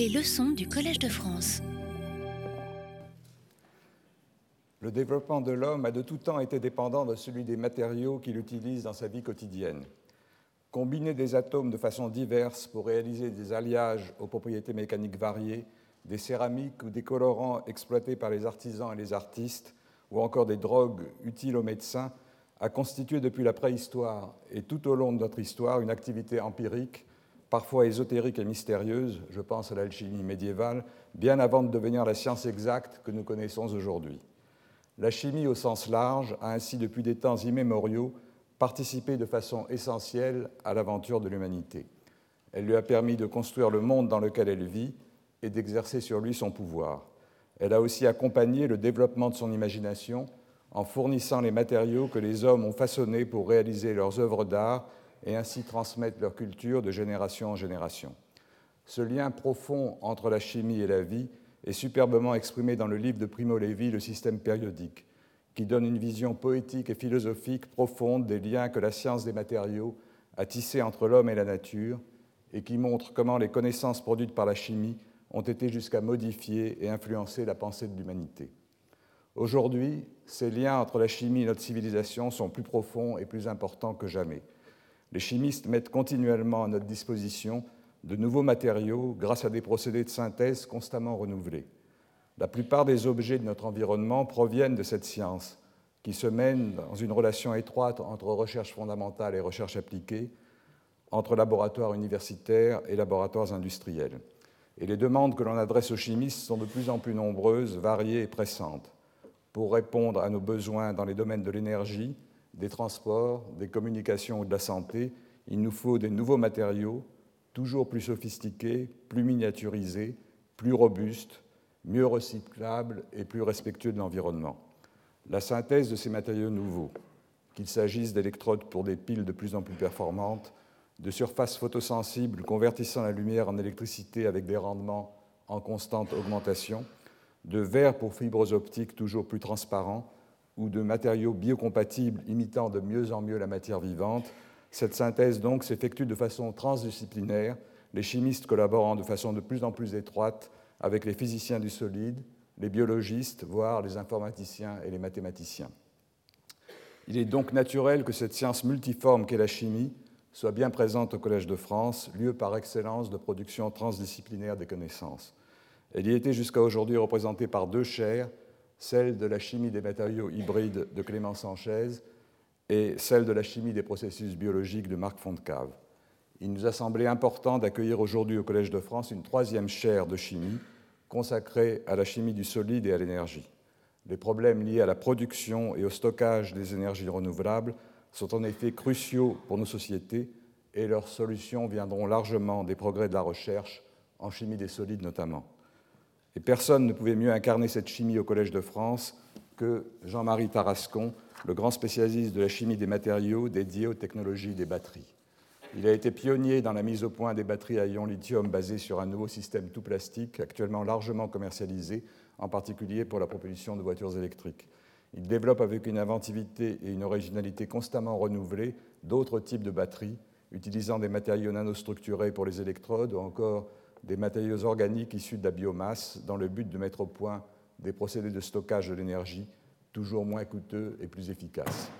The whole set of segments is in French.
Les leçons du Collège de France. Le développement de l'homme a de tout temps été dépendant de celui des matériaux qu'il utilise dans sa vie quotidienne. Combiner des atomes de façon diverse pour réaliser des alliages aux propriétés mécaniques variées, des céramiques ou des colorants exploités par les artisans et les artistes, ou encore des drogues utiles aux médecins, a constitué depuis la préhistoire et tout au long de notre histoire une activité empirique, parfois ésotérique et mystérieuse, je pense à l'alchimie médiévale, bien avant de devenir la science exacte que nous connaissons aujourd'hui. La chimie au sens large a ainsi depuis des temps immémoriaux participé de façon essentielle à l'aventure de l'humanité. Elle lui a permis de construire le monde dans lequel elle vit et d'exercer sur lui son pouvoir. Elle a aussi accompagné le développement de son imagination en fournissant les matériaux que les hommes ont façonnés pour réaliser leurs œuvres d'art et ainsi transmettre leur culture de génération en génération. Ce lien profond entre la chimie et la vie est superbement exprimé dans le livre de Primo Levi, Le système périodique, qui donne une vision poétique et philosophique profonde des liens que la science des matériaux a tissés entre l'homme et la nature et qui montre comment les connaissances produites par la chimie ont été jusqu'à modifier et influencer la pensée de l'humanité. Aujourd'hui, ces liens entre la chimie et notre civilisation sont plus profonds et plus importants que jamais. Les chimistes mettent continuellement à notre disposition de nouveaux matériaux grâce à des procédés de synthèse constamment renouvelés. La plupart des objets de notre environnement proviennent de cette science, qui se mène dans une relation étroite entre recherche fondamentale et recherche appliquée, entre laboratoires universitaires et laboratoires industriels. Et les demandes que l'on adresse aux chimistes sont de plus en plus nombreuses, variées et pressantes pour répondre à nos besoins dans les domaines de l'énergie, des transports, des communications ou de la santé, il nous faut des nouveaux matériaux, toujours plus sophistiqués, plus miniaturisés, plus robustes, mieux recyclables et plus respectueux de l'environnement. La synthèse de ces matériaux nouveaux, qu'il s'agisse d'électrodes pour des piles de plus en plus performantes, de surfaces photosensibles convertissant la lumière en électricité avec des rendements en constante augmentation, de verre pour fibres optiques toujours plus transparents ou de matériaux biocompatibles imitant de mieux en mieux la matière vivante. Cette synthèse donc s'effectue de façon transdisciplinaire, les chimistes collaborant de façon de plus en plus étroite avec les physiciens du solide, les biologistes, voire les informaticiens et les mathématiciens. Il est donc naturel que cette science multiforme qu'est la chimie soit bien présente au Collège de France, lieu par excellence de production transdisciplinaire des connaissances. Elle y était jusqu'à aujourd'hui représentée par deux chaires, celle de la chimie des matériaux hybrides de Clément Sanchez et celle de la chimie des processus biologiques de Marc Fontcave. Il nous a semblé important d'accueillir aujourd'hui au Collège de France une troisième chaire de chimie consacrée à la chimie du solide et à l'énergie. Les problèmes liés à la production et au stockage des énergies renouvelables sont en effet cruciaux pour nos sociétés et leurs solutions viendront largement des progrès de la recherche, en chimie des solides notamment. Et personne ne pouvait mieux incarner cette chimie au Collège de France que Jean-Marie Tarascon, le grand spécialiste de la chimie des matériaux dédié aux technologies des batteries. Il a été pionnier dans la mise au point des batteries à ion lithium basées sur un nouveau système tout plastique, actuellement largement commercialisé, en particulier pour la propulsion de voitures électriques. Il développe avec une inventivité et une originalité constamment renouvelées d'autres types de batteries, utilisant des matériaux nanostructurés pour les électrodes ou encore des matériaux organiques issus de la biomasse dans le but de mettre au point des procédés de stockage de l'énergie toujours moins coûteux et plus efficaces.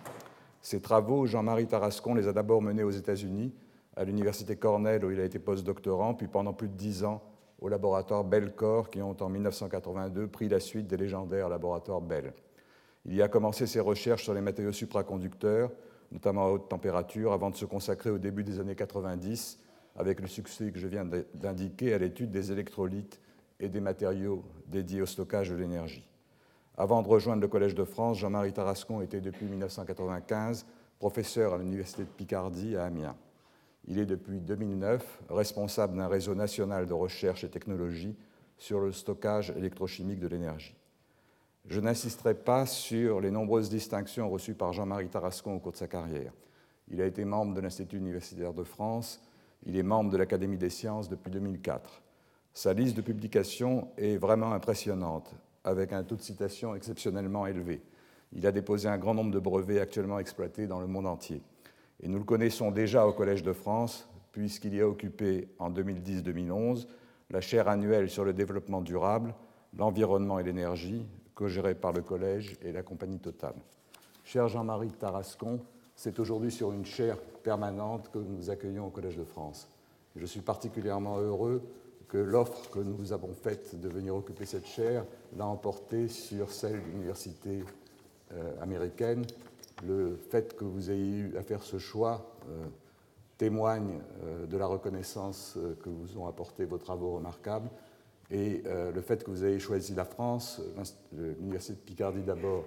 Ces travaux, Jean-Marie Tarascon les a d'abord menés aux États-Unis, à l'université Cornell où il a été postdoctorant, puis pendant plus de dix ans au laboratoire Bell-Core qui ont en 1982 pris la suite des légendaires laboratoires Bell. Il y a commencé ses recherches sur les matériaux supraconducteurs, notamment à haute température, avant de se consacrer au début des années 90 avec le succès que je viens d'indiquer à l'étude des électrolytes et des matériaux dédiés au stockage de l'énergie. Avant de rejoindre le Collège de France, Jean-Marie Tarascon était depuis 1995 professeur à l'Université de Picardie à Amiens. Il est depuis 2009 responsable d'un réseau national de recherche et technologie sur le stockage électrochimique de l'énergie. Je n'insisterai pas sur les nombreuses distinctions reçues par Jean-Marie Tarascon au cours de sa carrière. Il a été membre de l'Institut universitaire de France, il est membre de l'Académie des sciences depuis 2004. Sa liste de publications est vraiment impressionnante, avec un taux de citation exceptionnellement élevé. Il a déposé un grand nombre de brevets actuellement exploités dans le monde entier. Et nous le connaissons déjà au Collège de France, puisqu'il y a occupé en 2010-2011 la chaire annuelle sur le développement durable, l'environnement et l'énergie, co-gérée par le Collège et la compagnie Total. Cher Jean-Marie Tarascon, c'est aujourd'hui sur une chaire permanente que nous accueillons au Collège de France. Je suis particulièrement heureux que l'offre que nous vous avons faite de venir occuper cette chaire l'a emporté sur celle de l'université euh, américaine. Le fait que vous ayez eu à faire ce choix euh, témoigne euh, de la reconnaissance que vous ont apporté vos travaux remarquables et le fait que vous ayez choisi la France, l'université de Picardie d'abord,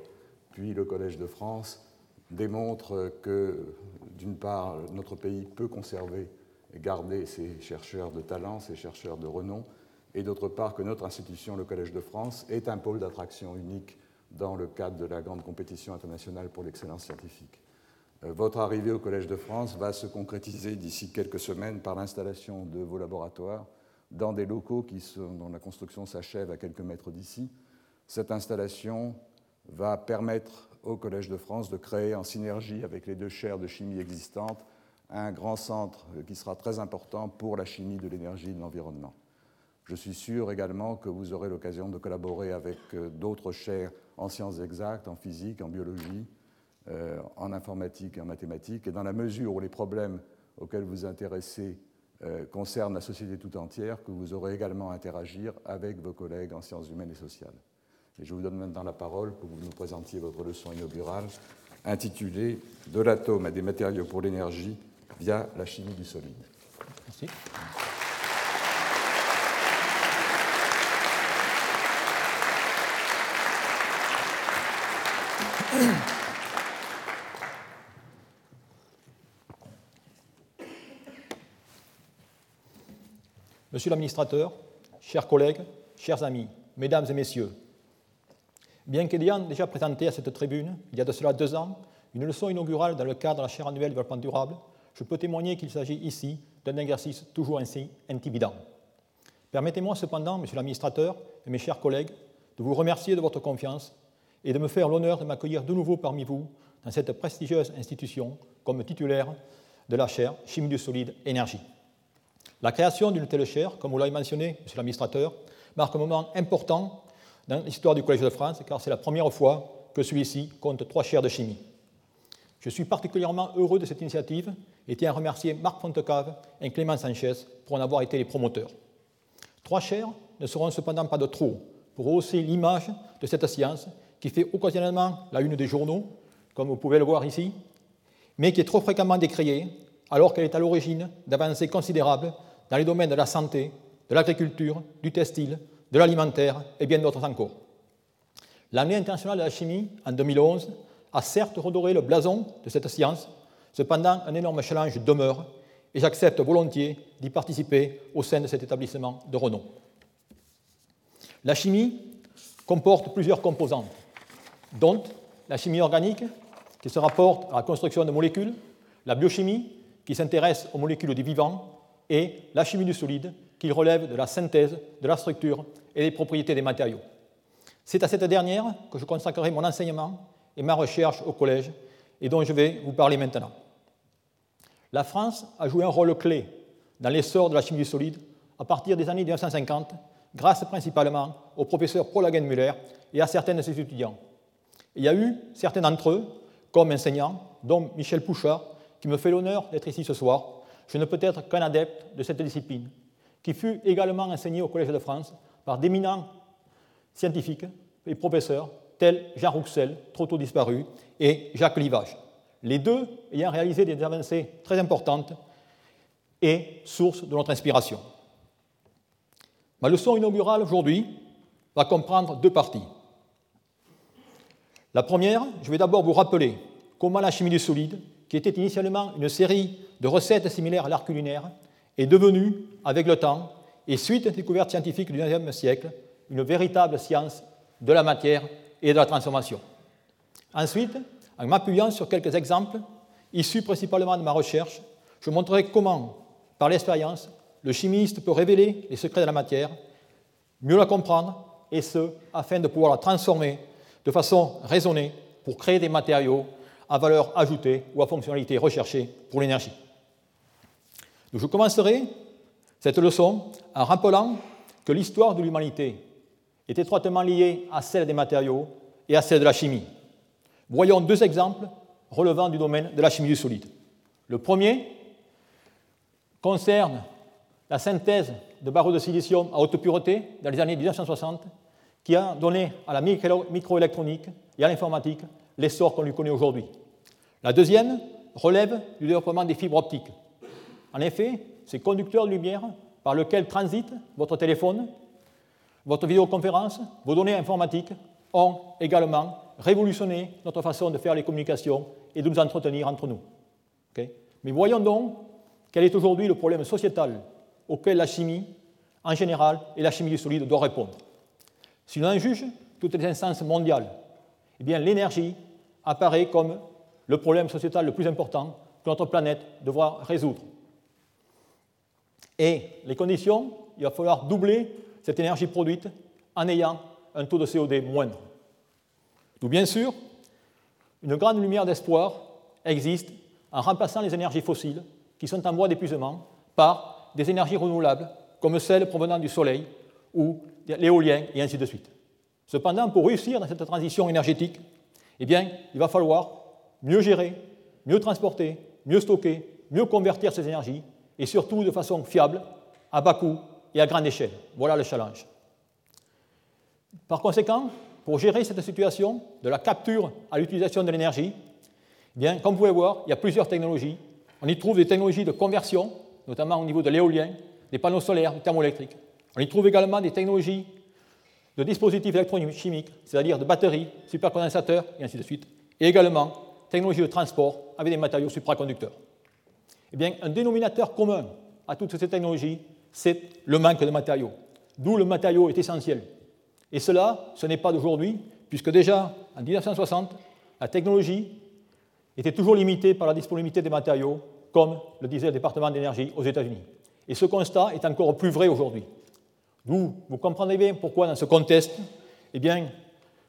puis le Collège de France, démontre que, d'une part, notre pays peut conserver garder ces chercheurs de talent, ces chercheurs de renom, et d'autre part que notre institution, le Collège de France, est un pôle d'attraction unique dans le cadre de la grande compétition internationale pour l'excellence scientifique. Euh, votre arrivée au Collège de France va se concrétiser d'ici quelques semaines par l'installation de vos laboratoires dans des locaux qui sont, dont la construction s'achève à quelques mètres d'ici. Cette installation va permettre au Collège de France de créer en synergie avec les deux chaires de chimie existantes un grand centre qui sera très important pour la chimie de l'énergie et de l'environnement. Je suis sûr également que vous aurez l'occasion de collaborer avec euh, d'autres chaires en sciences exactes, en physique, en biologie, euh, en informatique et en mathématiques. Et dans la mesure où les problèmes auxquels vous intéressez euh, concernent la société tout entière, que vous aurez également à interagir avec vos collègues en sciences humaines et sociales. Et je vous donne maintenant la parole pour que vous nous présentiez votre leçon inaugurale intitulée De l'atome à des matériaux pour l'énergie, via la chimie du solide. Merci. Monsieur l'administrateur, chers collègues, chers amis, mesdames et messieurs, bien qu'ayant déjà présenté à cette tribune, il y a de cela deux ans, une leçon inaugurale dans le cadre de la chaire annuelle développement durable, je peux témoigner qu'il s'agit ici d'un exercice toujours ainsi intimidant. Permettez-moi cependant, monsieur l'administrateur et mes chers collègues, de vous remercier de votre confiance et de me faire l'honneur de m'accueillir de nouveau parmi vous dans cette prestigieuse institution comme titulaire de la chaire Chimie du solide énergie. La création d'une telle chaire, comme vous l'avez mentionné, monsieur l'administrateur, marque un moment important dans l'histoire du Collège de France, car c'est la première fois que celui-ci compte trois chaires de chimie. Je suis particulièrement heureux de cette initiative et tiens à remercier Marc Fontecave et Clément Sanchez pour en avoir été les promoteurs. Trois chaires ne seront cependant pas de trop pour hausser l'image de cette science qui fait occasionnellement la une des journaux, comme vous pouvez le voir ici, mais qui est trop fréquemment décriée alors qu'elle est à l'origine d'avancées considérables dans les domaines de la santé, de l'agriculture, du textile, de l'alimentaire et bien d'autres encore. L'année internationale de la chimie, en 2011, a certes redoré le blason de cette science, cependant un énorme challenge demeure et j'accepte volontiers d'y participer au sein de cet établissement de renom. La chimie comporte plusieurs composantes, dont la chimie organique, qui se rapporte à la construction de molécules, la biochimie, qui s'intéresse aux molécules du vivant, et la chimie du solide, qui relève de la synthèse, de la structure et des propriétés des matériaux. C'est à cette dernière que je consacrerai mon enseignement et ma recherche au collège, et dont je vais vous parler maintenant. La France a joué un rôle clé dans l'essor de la chimie du solide à partir des années 1950, grâce principalement au professeur Paul Hagenmüller et à certains de ses étudiants. il y a eu certains d'entre eux, comme enseignants, dont Michel Pouchard, qui me fait l'honneur d'être ici ce soir. Je ne peux être qu'un adepte de cette discipline, qui fut également enseignée au Collège de France par d'éminents scientifiques et professeurs tels Jean Rouxel, trop tôt disparu, et Jacques Livage. Les deux ayant réalisé des avancées très importantes et source de notre inspiration. Ma leçon inaugurale aujourd'hui va comprendre deux parties. La première, je vais d'abord vous rappeler comment la chimie du solide, qui était initialement une série de recettes similaires à l'art culinaire, est devenue, avec le temps, et suite aux découvertes scientifiques du XIXe siècle, une véritable science de la matière et de la transformation. Ensuite, en m'appuyant sur quelques exemples issus principalement de ma recherche, je montrerai comment, par l'expérience, le chimiste peut révéler les secrets de la matière, mieux la comprendre, et ce, afin de pouvoir la transformer de façon raisonnée pour créer des matériaux à valeur ajoutée ou à fonctionnalité recherchée pour l'énergie. je commencerai cette leçon en rappelant que l'histoire de l'humanité est étroitement liée à celle des matériaux et à celle de la chimie. Voyons deux exemples relevant du domaine de la chimie du solide. Le premier concerne la synthèse de barreaux de silicium à haute pureté dans les années 1960, qui a donné à la microélectronique et à l'informatique l'essor qu'on lui connaît aujourd'hui. La deuxième relève du développement des fibres optiques. En effet, ces conducteurs de lumière par lesquels transitent votre téléphone, votre vidéoconférence, vos données informatiques ont également révolutionné notre façon de faire les communications et de nous entretenir entre nous. Mais voyons donc quel est aujourd'hui le problème sociétal auquel la chimie, en général, et la chimie du solide doit répondre. Si l'on en juge toutes les instances mondiales, eh bien l'énergie apparaît comme le problème sociétal le plus important que notre planète devra résoudre. Et les conditions, il va falloir doubler cette énergie produite en ayant un taux de CO2 moindre. D'où bien sûr, une grande lumière d'espoir existe en remplaçant les énergies fossiles qui sont en voie d'épuisement par des énergies renouvelables comme celles provenant du soleil ou l'éolien et ainsi de suite. Cependant, pour réussir dans cette transition énergétique, eh bien, il va falloir mieux gérer, mieux transporter, mieux stocker, mieux convertir ces énergies et surtout de façon fiable, à bas coût et à grande échelle. Voilà le challenge. Par conséquent, pour gérer cette situation de la capture à l'utilisation de l'énergie, eh comme vous pouvez voir, il y a plusieurs technologies. On y trouve des technologies de conversion, notamment au niveau de l'éolien, des panneaux solaires, du. On y trouve également des technologies de dispositifs électrochimiques, c'est-à-dire de batteries, supercondensateurs, et ainsi de suite. Et également technologies de transport avec des matériaux supraconducteurs. Eh bien, un dénominateur commun à toutes ces technologies, c'est le manque de matériaux. D'où le matériau est essentiel. Et cela, ce n'est pas d'aujourd'hui, puisque déjà en 1960, la technologie était toujours limitée par la disponibilité des matériaux, comme le disait le département d'énergie aux États-Unis. Et ce constat est encore plus vrai aujourd'hui. D'où vous comprendrez bien pourquoi, dans ce contexte, eh bien,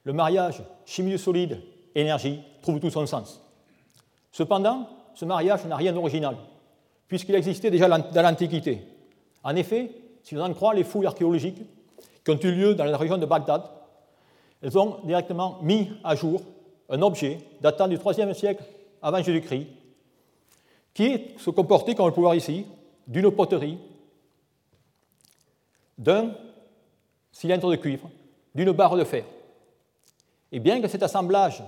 le mariage chimie solide énergie trouve tout son sens. Cependant, ce mariage n'a rien d'original puisqu'il existait déjà dans l'Antiquité. En effet, si l'on en croit les fouilles archéologiques qui ont eu lieu dans la région de Bagdad, elles ont directement mis à jour un objet datant du IIIe siècle avant Jésus-Christ, qui se comportait, comme on peut voir ici, d'une poterie, d'un cylindre de cuivre, d'une barre de fer. Et bien que cet assemblage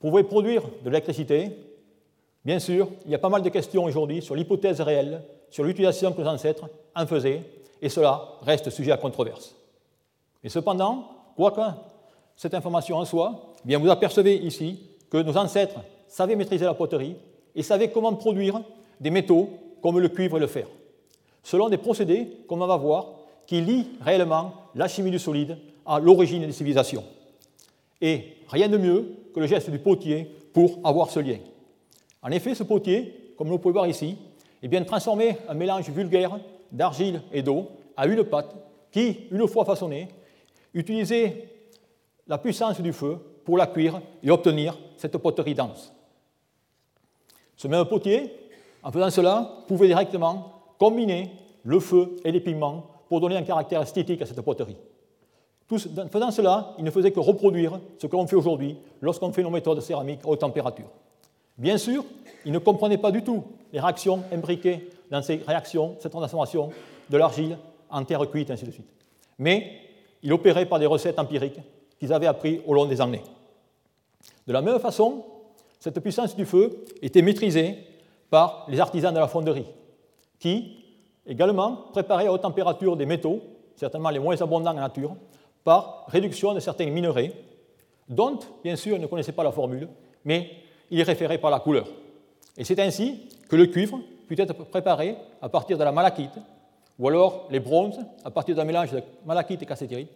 pouvait produire de l'électricité, Bien sûr, il y a pas mal de questions aujourd'hui sur l'hypothèse réelle, sur l'utilisation que nos ancêtres en faisaient, et cela reste sujet à controverse. Mais cependant, quoi que cette information en soit, eh bien vous apercevez ici que nos ancêtres savaient maîtriser la poterie et savaient comment produire des métaux comme le cuivre et le fer, selon des procédés, comme on va voir, qui lient réellement la chimie du solide à l'origine des civilisations. Et rien de mieux que le geste du potier pour avoir ce lien. En effet, ce potier, comme vous pouvez voir ici, est bien transformé un mélange vulgaire d'argile et d'eau à une pâte qui, une fois façonnée, utilisait la puissance du feu pour la cuire et obtenir cette poterie dense. Ce même potier, en faisant cela, pouvait directement combiner le feu et les pigments pour donner un caractère esthétique à cette poterie. en faisant cela, il ne faisait que reproduire ce que l'on fait aujourd'hui lorsqu'on fait nos méthodes céramiques haute température. Bien sûr, il ne comprenait pas du tout les réactions imbriquées dans ces réactions, cette transformation de l'argile en terre cuite, ainsi de suite. Mais il opérait par des recettes empiriques qu'ils avaient apprises au long des années. De la même façon, cette puissance du feu était maîtrisée par les artisans de la fonderie, qui également préparaient à haute température des métaux, certainement les moins abondants en nature, par réduction de certains minerais, dont, bien sûr, ils ne connaissaient pas la formule, mais il est référé par la couleur. Et c'est ainsi que le cuivre peut être préparé à partir de la malachite, ou alors les bronzes à partir d'un mélange de malachite et cassiterite.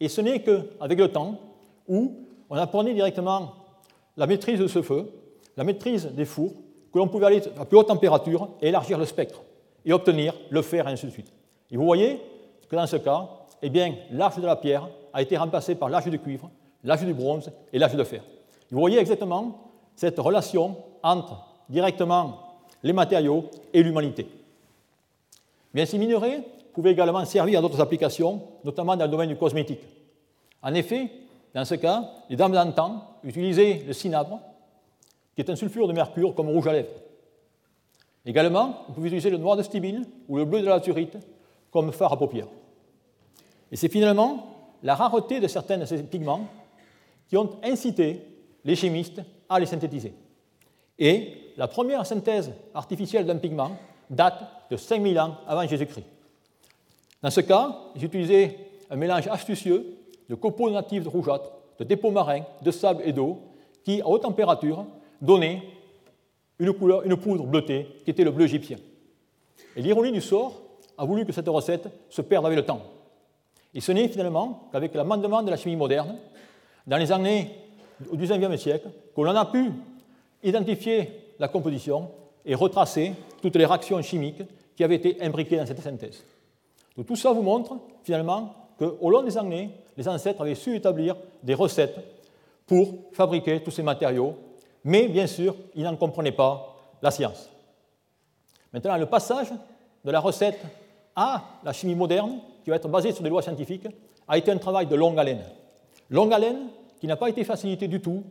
Et ce n'est qu'avec le temps où on apprenait directement la maîtrise de ce feu, la maîtrise des fours, que l'on pouvait aller à plus haute température et élargir le spectre et obtenir le fer et ainsi de suite. Et vous voyez que dans ce cas, eh bien, l'âge de la pierre a été remplacé par l'âge du cuivre, l'âge du bronze et l'âge de fer. vous voyez exactement cette relation entre directement les matériaux et l'humanité. Bien, ces minerais pouvait également servir à d'autres applications, notamment dans le domaine du cosmétique. En effet, dans ce cas, les dames d'antan utilisaient le cinabre, qui est un sulfure de mercure, comme rouge à lèvres. Également, on pouvait utiliser le noir de stibine ou le bleu de la laturite comme phare à paupières. Et c'est finalement la rareté de certains de ces pigments qui ont incité les chimistes à les synthétiser. Et la première synthèse artificielle d'un pigment date de 5000 ans avant Jésus-Christ. Dans ce cas, ils utilisaient un mélange astucieux de copeaux natifs de rougeâtre, de dépôts marins, de sable et d'eau, qui, à haute température, donnait une, couleur, une poudre bleutée qui était le bleu égyptien. Et l'ironie du sort a voulu que cette recette se perde avec le temps. Et ce n'est finalement qu'avec l'amendement de la chimie moderne, dans les années au XIXe siècle, qu'on a pu identifier la composition et retracer toutes les réactions chimiques qui avaient été imbriquées dans cette synthèse. Tout ça vous montre finalement qu'au long des années, les ancêtres avaient su établir des recettes pour fabriquer tous ces matériaux, mais bien sûr, ils n'en comprenaient pas la science. Maintenant, le passage de la recette à la chimie moderne, qui va être basée sur des lois scientifiques, a été un travail de longue haleine. Longue haleine qui n'a pas été facilité du tout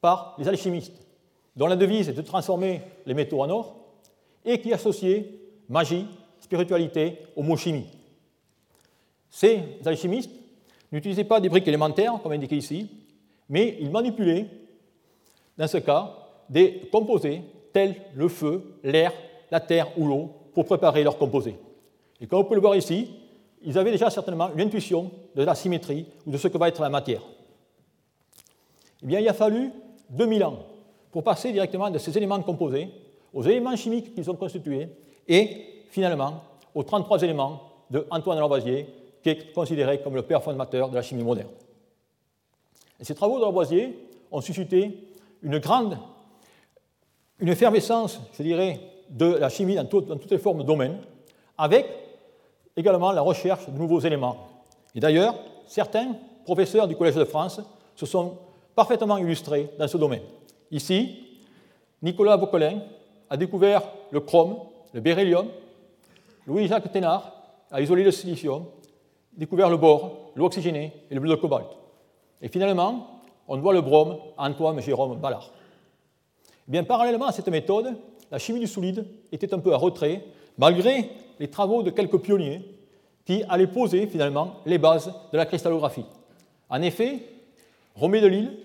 par les alchimistes, dont la devise est de transformer les métaux en or, et qui associait magie, spiritualité au mot chimie. Ces alchimistes n'utilisaient pas des briques élémentaires, comme indiqué ici, mais ils manipulaient, dans ce cas, des composés tels le feu, l'air, la terre ou l'eau pour préparer leurs composés. Et comme vous pouvez le voir ici, ils avaient déjà certainement une intuition de la symétrie ou de ce que va être la matière. Eh bien, il a fallu 2000 ans pour passer directement de ces éléments composés aux éléments chimiques qu'ils ont constitués et finalement aux 33 éléments de Antoine Lavoisier, qui est considéré comme le père fondateur de la chimie moderne. Ces travaux de Lavoisier ont suscité une grande, une effervescence, je dirais, de la chimie dans, dans toutes les formes de domaines, avec également la recherche de nouveaux éléments. Et d'ailleurs, certains professeurs du Collège de France se sont parfaitement illustrés dans ce domaine. Ici, Nicolas Vauquelin a découvert le chrome, le beryllium, Louis-Jacques Thénard a isolé le silicium, découvert le bore, l'eau oxygénée et le bleu de cobalt. Et finalement, on doit le brome à Antoine Jérôme Ballard. Eh bien, parallèlement à cette méthode, la chimie du solide était un peu à retrait, malgré les travaux de quelques pionniers qui allaient poser finalement les bases de la cristallographie. En effet, Romé de Lille,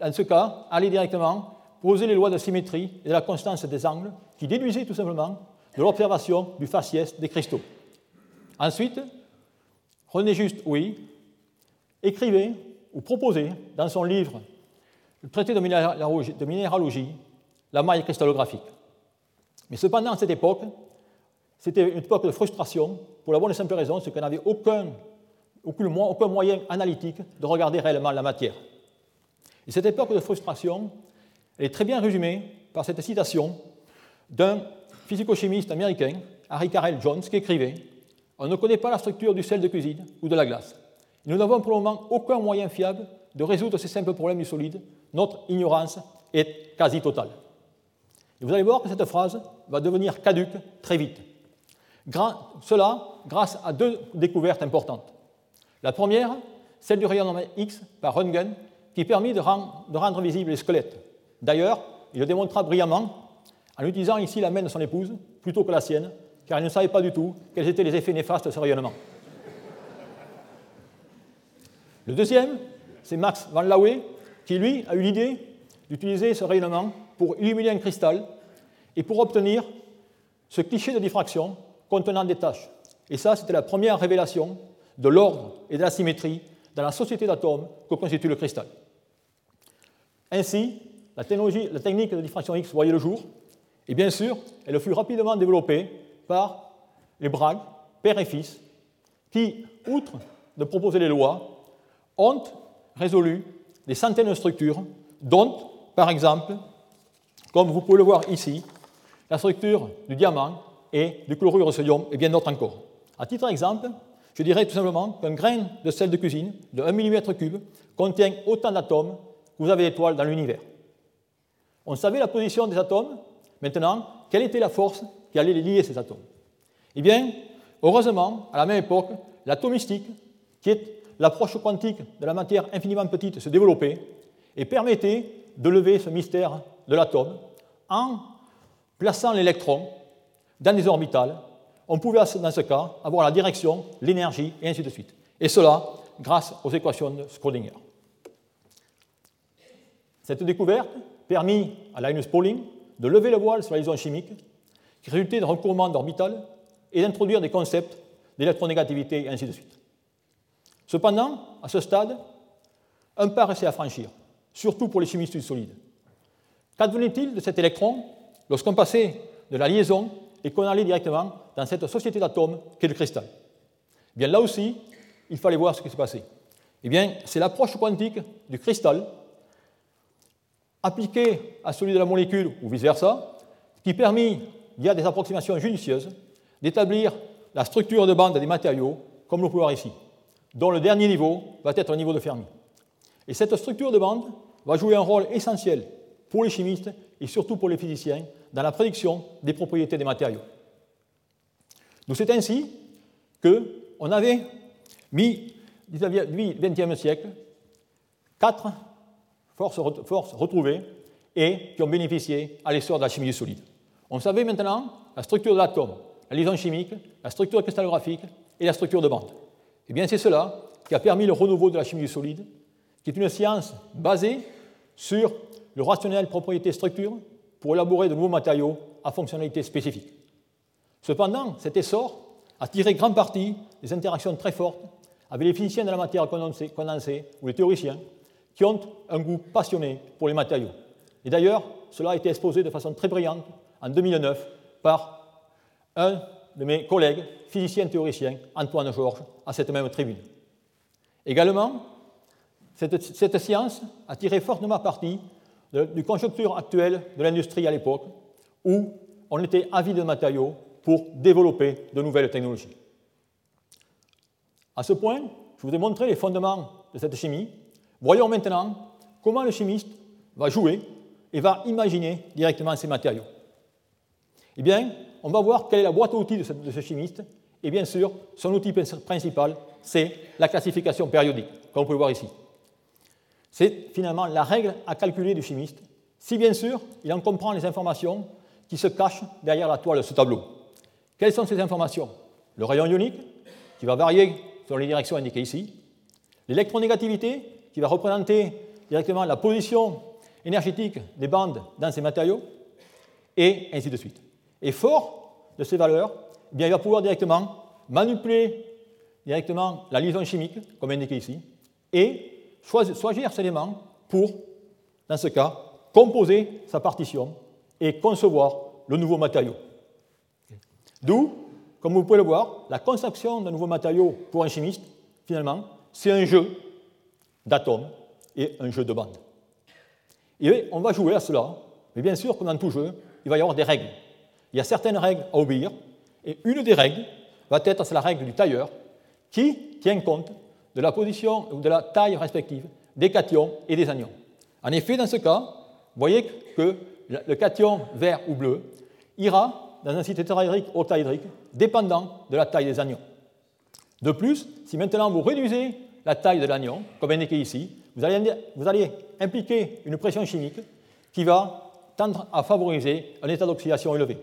dans ce cas, allait directement poser les lois de symétrie et de la constance des angles qui déduisaient tout simplement de l'observation du faciès des cristaux. Ensuite, René Juste oui écrivait ou proposait dans son livre le traité de minéralogie, la maille cristallographique. Mais cependant, à cette époque, c'était une époque de frustration pour la bonne et simple raison, c'est qu'on n'avait aucun, aucun moyen analytique de regarder réellement la matière. Et cette époque de frustration est très bien résumée par cette citation d'un physico-chimiste américain, Harry Carell Jones, qui écrivait On ne connaît pas la structure du sel de cuisine ou de la glace. Nous n'avons pour le moment aucun moyen fiable de résoudre ces simples problèmes du solide. Notre ignorance est quasi totale. Vous allez voir que cette phrase va devenir caduque très vite. cela grâce à deux découvertes importantes. La première, celle du rayonnement X par Röntgen, qui permet de rendre, de rendre visibles les squelettes. D'ailleurs, il le démontra brillamment en utilisant ici la main de son épouse plutôt que la sienne, car il ne savait pas du tout quels étaient les effets néfastes de ce rayonnement. Le deuxième, c'est Max Van Laue, qui lui a eu l'idée d'utiliser ce rayonnement pour illuminer un cristal et pour obtenir ce cliché de diffraction contenant des tâches. Et ça, c'était la première révélation de l'ordre et de la symétrie dans la société d'atomes que constitue le cristal. Ainsi, la, technique de diffraction X voyait le jour, et bien sûr, elle fut rapidement développée par les Bragg, père et fils, qui, outre de proposer les lois, ont résolu des centaines de structures, dont, par exemple, comme vous pouvez le voir ici, la structure du diamant et du chlorure de sodium et bien d'autres encore. À titre d'exemple, je dirais tout simplement qu'un grain de sel de cuisine de 1 mm3 contient autant d'atomes que vous avez d'étoiles dans l'univers. On savait la position des atomes. Maintenant, quelle était la force qui allait les lier ces atomes? Eh bien, heureusement, à la même époque, l'atomistique, qui est l'approche quantique de la matière infiniment petite, se développait et permettait de lever ce mystère de l'atome en plaçant l'électron dans des orbitales. On pouvait, dans ce cas, avoir la direction, l'énergie, et ainsi de suite. Et cela grâce aux équations de Schrödinger. Cette découverte permit à Linus Pauling de lever le voile sur la liaison chimique, qui résultait d'un recouvrement d'orbital et d'introduire des concepts d'électronégativité et ainsi de suite. Cependant, à ce stade, un pas restait à franchir, surtout pour les chimistes du solide. Qu'advenait-il de cet électron lorsqu'on passait de la liaison et qu'on allait directement dans cette société d'atomes qu'est le cristal eh Bien là aussi, il fallait voir ce qui s'est passé. Eh bien, c'est l'approche quantique du cristal appliquée à celui de la molécule ou vice-versa, qui permet, via des approximations judicieuses, d'établir la structure de bande des matériaux, comme nous pouvons voir ici, dont le dernier niveau va être un niveau de Fermi. Et cette structure de bande va jouer un rôle essentiel pour les chimistes et surtout pour les physiciens dans la prédiction des propriétés des matériaux. C'est ainsi qu'on avait mis, du XXe siècle, quatre forces, retrouvées et qui ont bénéficié à l'essor de la chimie du solide. On savait maintenant la structure de l'atome, la liaison chimique, la structure cristallographique et la structure de bande. Eh bien, c'est cela qui a permis le renouveau de la chimie du solide, qui est une science basée sur le rationnel propriété-structure pour élaborer de nouveaux matériaux à fonctionnalité spécifique. Cependant, cet essor a tiré grande partie des interactions très fortes avec les physiciens de la matière condensée, ou les théoriciens qui ont un goût passionné pour les matériaux. Et d'ailleurs, cela a été exposé de façon très brillante en 2009 par un de mes collègues, physicien théoricien, Antoine Georges, à cette même tribune. Également, cette, cette science a tiré fortement parti du conjoncture actuelle de l'industrie à l'époque, où on était avide de matériaux pour développer de nouvelles technologies. À ce point, je vous ai montré les fondements de cette chimie. Voyons maintenant comment le chimiste va jouer et va imaginer directement ces matériaux. Eh bien, on va voir quelle est la boîte à outils de ce, chimiste. Et bien sûr, son outil principal, c'est la classification périodique, comme vous pouvez voir ici. C'est finalement la règle à calculer du chimiste, si bien sûr il en comprend les informations qui se cachent derrière la toile de ce tableau. Quelles sont ces informations? Le rayon ionique, qui va varier selon les directions indiquées ici, l'électronégativité, qui va représenter directement la position énergétique des bandes dans ces matériaux, et ainsi de suite. Et fort de ces valeurs, eh bien, il va pouvoir directement manipuler directement la liaison chimique, comme indiqué ici, et choisir ces éléments pour, dans ce cas, composer sa partition et concevoir le nouveau matériau. D'où, comme vous pouvez le voir, la conception d'un nouveau matériau pour un chimiste, finalement, c'est un jeu d'atomes et un jeu de bandes. Et on va jouer à cela, mais bien sûr, comme dans tout jeu, il va y avoir des règles. Il y a certaines règles à obéir, et une des règles va être la règle du tailleur, qui tient compte de la position ou de la taille respective des cations et des anions. En effet, dans ce cas, vous voyez que le cation vert ou bleu ira dans un site tétraédrique ou octaédrique dépendant de la taille des anions. De plus, si maintenant vous réduisez la taille de l'anion, comme indiqué ici, vous allez, vous allez, impliquer une pression chimique qui va tendre à favoriser un état d'oxydation élevé.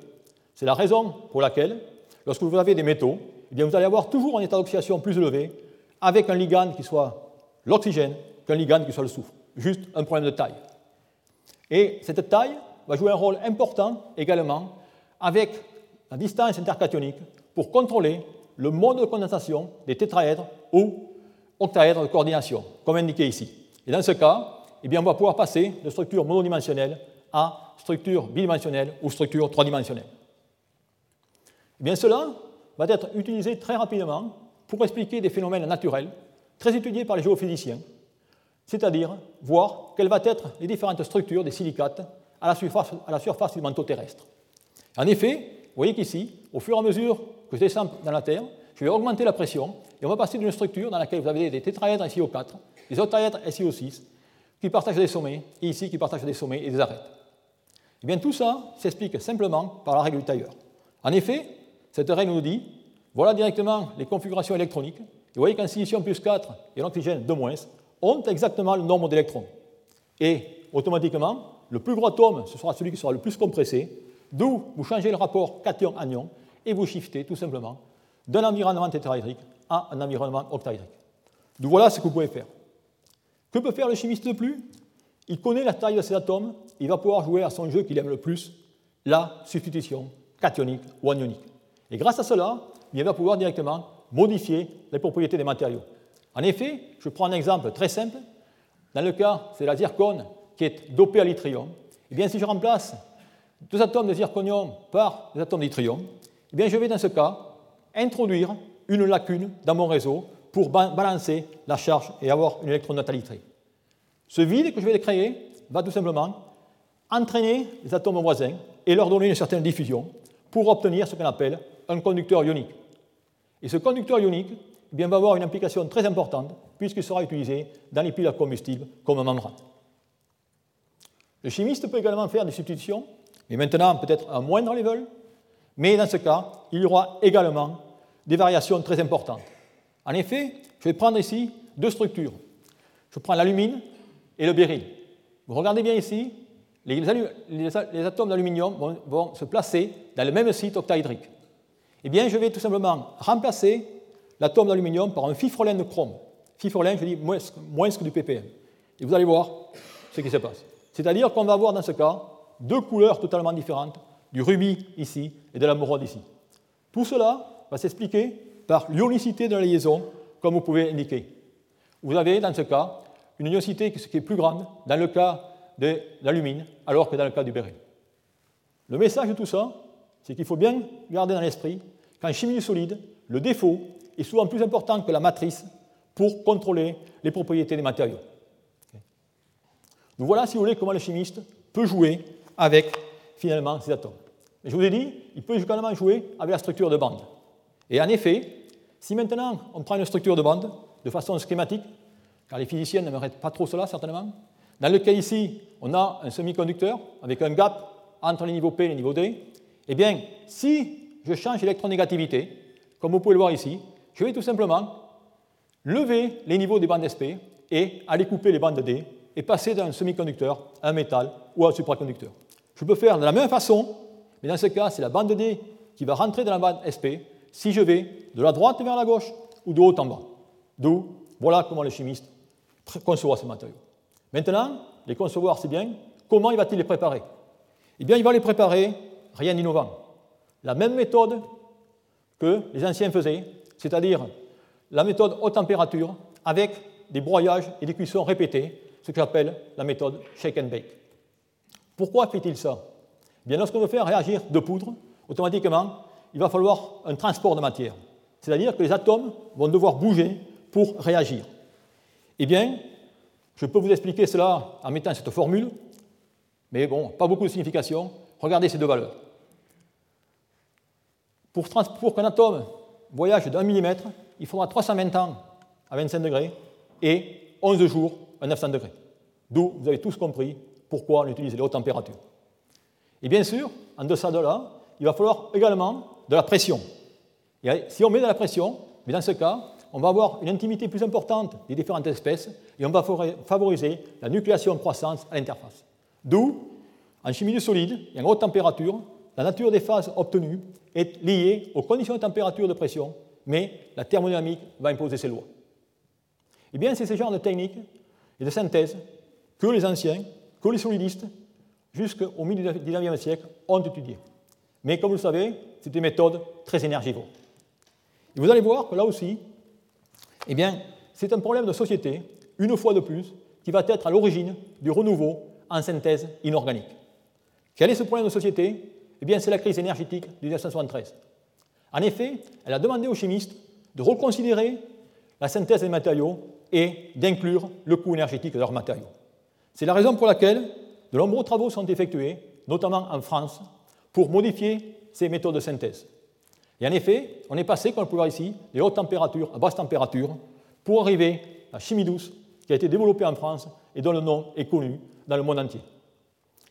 C'est la raison pour laquelle, lorsque vous avez des métaux, eh bien vous allez avoir toujours un état d'oxydation plus élevé avec un ligand qui soit l'oxygène qu'un ligand qui soit le soufre. Juste un problème de taille. Et cette taille va jouer un rôle important également avec la distance intercationique pour contrôler le mode de condensation des tétraèdres ou octaèdres de coordination, comme indiqué ici. Et dans ce cas, eh bien, on va pouvoir passer de structure monodimensionnelle à structure bidimensionnelle ou structure trois-dimensionnelle. Eh bien, cela va être utilisé très rapidement pour expliquer des phénomènes naturels très étudiés par les géophysiciens, c'est-à-dire voir quelles vont être les différentes structures des silicates à la surface, du manteau terrestre. En effet, vous voyez qu'ici, au fur et à mesure que je descends dans la Terre, je vais augmenter la pression et on va passer d'une structure dans laquelle vous avez des tétraèdres SiO4, des octaèdres SiO6, qui partagent des sommets, et ici qui partagent des sommets et des arêtes. Et eh bien tout ça s'explique simplement par la règle du tailleur. En effet, cette règle nous dit Voilà directement les configurations électroniques. Vous voyez qu'un silicium plus 4 et oxygène 2 ont exactement le nombre d'électrons. Et automatiquement, le plus gros atome, ce sera celui qui sera le plus compressé, d'où vous changez le rapport cation-anion et vous shiftez tout simplement d'un environnement tétraédrique à un environnement octaédrique. Donc voilà ce que vous pouvez faire. Que peut faire le chimiste de plus? Il connaît la taille de ces atomes, il va pouvoir jouer à son jeu qu'il aime le plus, la substitution cationique ou anionique. Et grâce à cela, il va pouvoir directement modifier les propriétés des matériaux. En effet, je prends un exemple très simple. Dans le cas, c'est la zircone qui est dopée à l'yttrium. Eh bien, si je remplace deux atomes de zirconium par des atomes d'yttrium, eh bien, je vais dans ce cas introduire une lacune dans mon réseau pour balancer la charge et avoir une électroneutralité. Ce vide que je vais créer va tout simplement entraîner les atomes voisins et leur donner une certaine diffusion pour obtenir ce qu'on appelle un conducteur ionique. Et ce conducteur ionique eh bien, va avoir une implication très importante puisqu'il sera utilisé dans les piles à combustible comme membrane. Le chimiste peut également faire des substitutions, mais maintenant peut-être à moindre level, mais dans ce cas, il y aura également des variations très importantes. En effet, je vais prendre ici deux structures. Je prends l'alumine et le béryl. Vous regardez bien ici, les, atomes d'aluminium vont, vont, se placer dans le même site octaédrique. Eh bien, je vais tout simplement remplacer l'atome d'aluminium par un fifrolène de chrome. Fifrolène, je dis moins, moins que du ppm. Et vous allez voir ce qui se passe. C'est-à-dire qu'on va avoir dans ce cas deux couleurs totalement différentes, du rubis ici et de la morode ici. Tout cela va s'expliquer par l'ionicité de la liaison, comme vous pouvez indiquer. Vous avez dans ce cas une ionicité qui est plus grande dans le cas de l'alumine, alors que dans le cas du béryl. Le message de tout ça, c'est qu'il faut bien garder dans l'esprit qu'en chimie du solide, le défaut est souvent plus important que la matrice pour contrôler les propriétés des matériaux. Donc voilà, si vous voulez, comment le chimiste peut jouer avec finalement ces atomes. je vous ai dit, il peut également jouer avec la structure de bande. Et en effet, si maintenant on prend une structure de bande de façon schématique, car les physiciens n'aimeraient pas trop cela certainement, dans le cas ici, on a un semi-conducteur avec un gap entre les niveaux P et les niveaux D, eh bien, si je change l'électronégativité, comme vous pouvez le voir ici, je vais tout simplement lever les niveaux des bandes SP et aller couper les bandes D et passer d'un semi-conducteur à un métal ou à un supraconducteur. Je peux faire de la même façon, mais dans ce cas, c'est la bande D qui va rentrer dans la bande SP si je vais de la droite vers la gauche ou de haut en bas. D'où, voilà comment le chimiste conçoit ces matériaux. Maintenant, les concevoir, c'est bien. Comment il va-t-il les préparer? Eh bien, il va les préparer, rien d'innovant. La même méthode que les anciens faisaient, c'est-à-dire la méthode haute température avec des broyages et des cuissons répétés, ce que j'appelle la méthode shake and bake. Pourquoi fait-il ça? Bien, lorsqu'on veut faire réagir deux poudres, automatiquement, il va falloir un transport de matière. C'est-à-dire que les atomes vont devoir bouger pour réagir. Eh bien, je peux vous expliquer cela en mettant cette formule, mais bon, pas beaucoup de signification. Regardez ces deux valeurs. Pour, qu'un atome voyage d'un millimètre, il faudra 320 ans à 25 degrés et 11 jours à 900 degrés. D'où vous avez tous compris pourquoi on utilise les hautes températures. Et bien sûr, en deçà de là, il va falloir également de la pression. Et si on met de la pression, mais dans ce cas, on va avoir une intimité plus importante des différentes espèces et on va favoriser la nucléation de croissance à l'interface. D'où, en chimie du solide et en haute température, la nature des phases obtenues est liée aux conditions de température et de pression, mais la thermodynamique va imposer ses lois. Eh bien, c'est ce genre de technique et de synthèse que les anciens, que les solidistes, jusqu'au milieu du XIXe siècle, ont étudié. Mais comme vous le savez, c'est une méthode très énergivore. Et vous allez voir que là aussi, eh bien, c'est un problème de société, une fois de plus, qui va être à l'origine du renouveau en synthèse inorganique. Quel est ce problème de société? Eh bien, c'est la crise énergétique de 1973. En effet, elle a demandé aux chimistes de reconsidérer la synthèse des matériaux et d'inclure le coût énergétique de leurs matériaux. C'est la raison pour laquelle de nombreux travaux sont effectués, notamment en France, pour modifier ces méthodes de synthèse. Et en effet, on est passé, comme on peut voir ici, des hautes températures à basse température pour arriver à la chimie douce qui a été développée en France et dont le nom est connu dans le monde entier.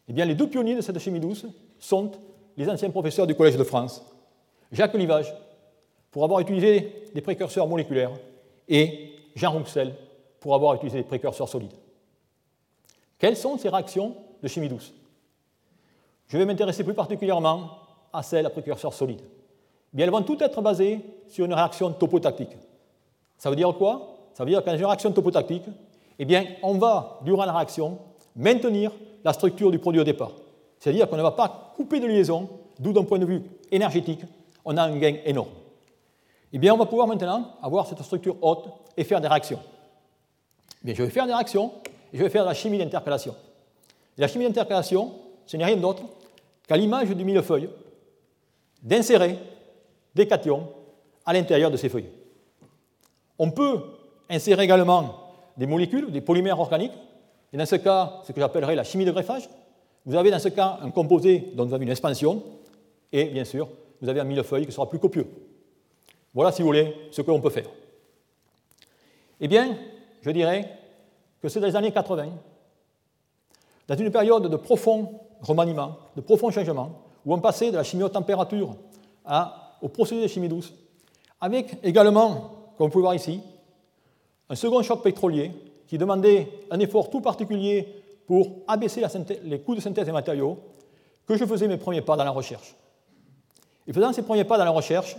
Eh bien, les deux pionniers de cette chimie douce sont les anciens professeurs du Collège de France, Jacques Livage, pour avoir utilisé des précurseurs moléculaires et Jean Rouxel pour avoir utilisé des précurseurs solides. Quelles sont ces réactions de chimie douce? Je vais m'intéresser plus particulièrement à celles à précurseurs solides. Bien, elles vont toutes être basées sur une réaction topotactique. Ça veut dire quoi? Ça veut dire qu'en une réaction topotactique, eh bien, on va, durant la réaction, maintenir la structure du produit au départ. C'est-à-dire qu'on ne va pas couper de liaison, d'où d'un point de vue énergétique, on a un gain énorme. Eh bien, on va pouvoir maintenant avoir cette structure haute et faire des réactions. Eh bien, je vais faire des réactions et je vais faire de la chimie d'intercalation. Et la chimie d'intercalation, ce n'est rien d'autre qu'à l'image du millefeuille, d'insérer des cations à l'intérieur de ces feuilles. On peut insérer également des molécules, des polymères organiques, et dans ce cas, ce que j'appellerais la chimie de greffage. Vous avez dans ce cas un composé dont vous avez une expansion, et bien sûr, vous avez un millefeuille qui sera plus copieux. Voilà, si vous voulez, ce que l'on peut faire. Eh bien, je dirais que c'est dans les années 80, dans une période de profond remaniement, de profond changement, où on passait de la chimie haute température au procédé de chimie douce, avec également, comme vous pouvez voir ici, un second choc pétrolier qui demandait un effort tout particulier pour abaisser les coûts de synthèse des matériaux, que je faisais mes premiers pas dans la recherche. Et faisant ces premiers pas dans la recherche,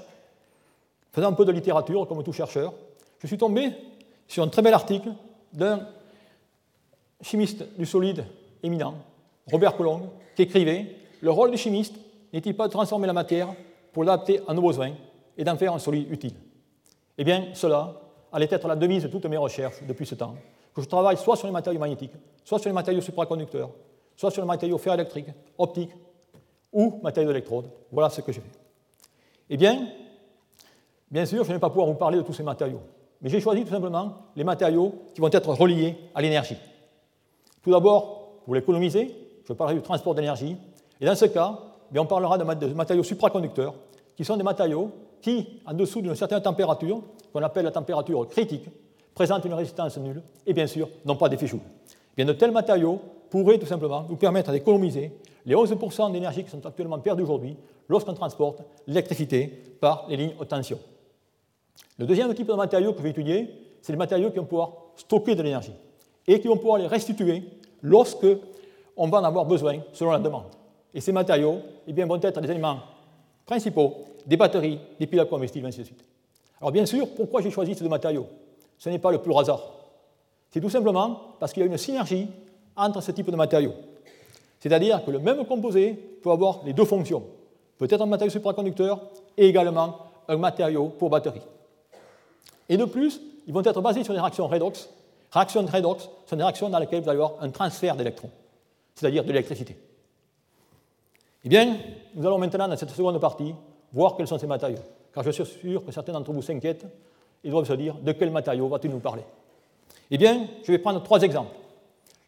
faisant un peu de littérature comme tout chercheur, je suis tombé sur un très bel article d'un chimiste du solide éminent, Robert Coulomb, qui écrivait Le rôle du chimiste n'est-il pas de transformer la matière pour l'adapter à nos besoins et d'en faire un solide utile? Eh bien, cela allait être la devise de toutes mes recherches depuis ce temps, je travaille soit sur les matériaux magnétiques, soit sur les matériaux supraconducteurs, soit sur les matériaux ferroélectriques, optiques ou matériaux d'électrode. Voilà ce que je fais. Eh bien, bien sûr, je ne vais pas pouvoir vous parler de tous ces matériaux, mais j'ai choisi tout simplement les matériaux qui vont être reliés à l'énergie. Tout d'abord, pour l'économiser, je parlerai du transport d'énergie, et dans ce cas, on parlera de matériaux supraconducteurs, qui sont des matériaux qui, en dessous d'une certaine température, qu'on appelle la température critique, présentent une résistance nulle et bien sûr n'ont pas d'effet Joule. Bien, de tels matériaux pourraient tout simplement nous permettre d'économiser les 11% d'énergie qui sont actuellement perdus aujourd'hui lorsqu'on transporte l'électricité par les lignes haute tension. Le deuxième type de matériaux que je vais étudier, c'est les matériaux qui vont pouvoir stocker de l'énergie et qui vont pouvoir les restituer lorsque on va en avoir besoin selon la demande. Et ces matériaux eh bien, vont être des éléments principaux des batteries, des piles à combustible, ainsi de suite. Alors bien sûr, pourquoi j'ai choisi ces deux matériaux? Ce n'est pas le plus hasard. C'est tout simplement parce qu'il y a une synergie entre ce type de matériaux. C'est-à-dire que le même composé peut avoir les deux fonctions. Peut-être un matériau supraconducteur et également un matériau pour batterie. Et de plus, ils vont être basés sur des réactions redox. Réactions redox sont des réactions dans lesquelles vous allez avoir un transfert d'électrons, c'est-à-dire de l'électricité. Eh bien, nous allons maintenant, dans cette seconde partie, voir quels sont ces matériaux. Car je suis sûr que certains d'entre vous s'inquiètent et doivent se dire de quel matériau va-t-il nous parler? Eh bien, je vais prendre trois exemples.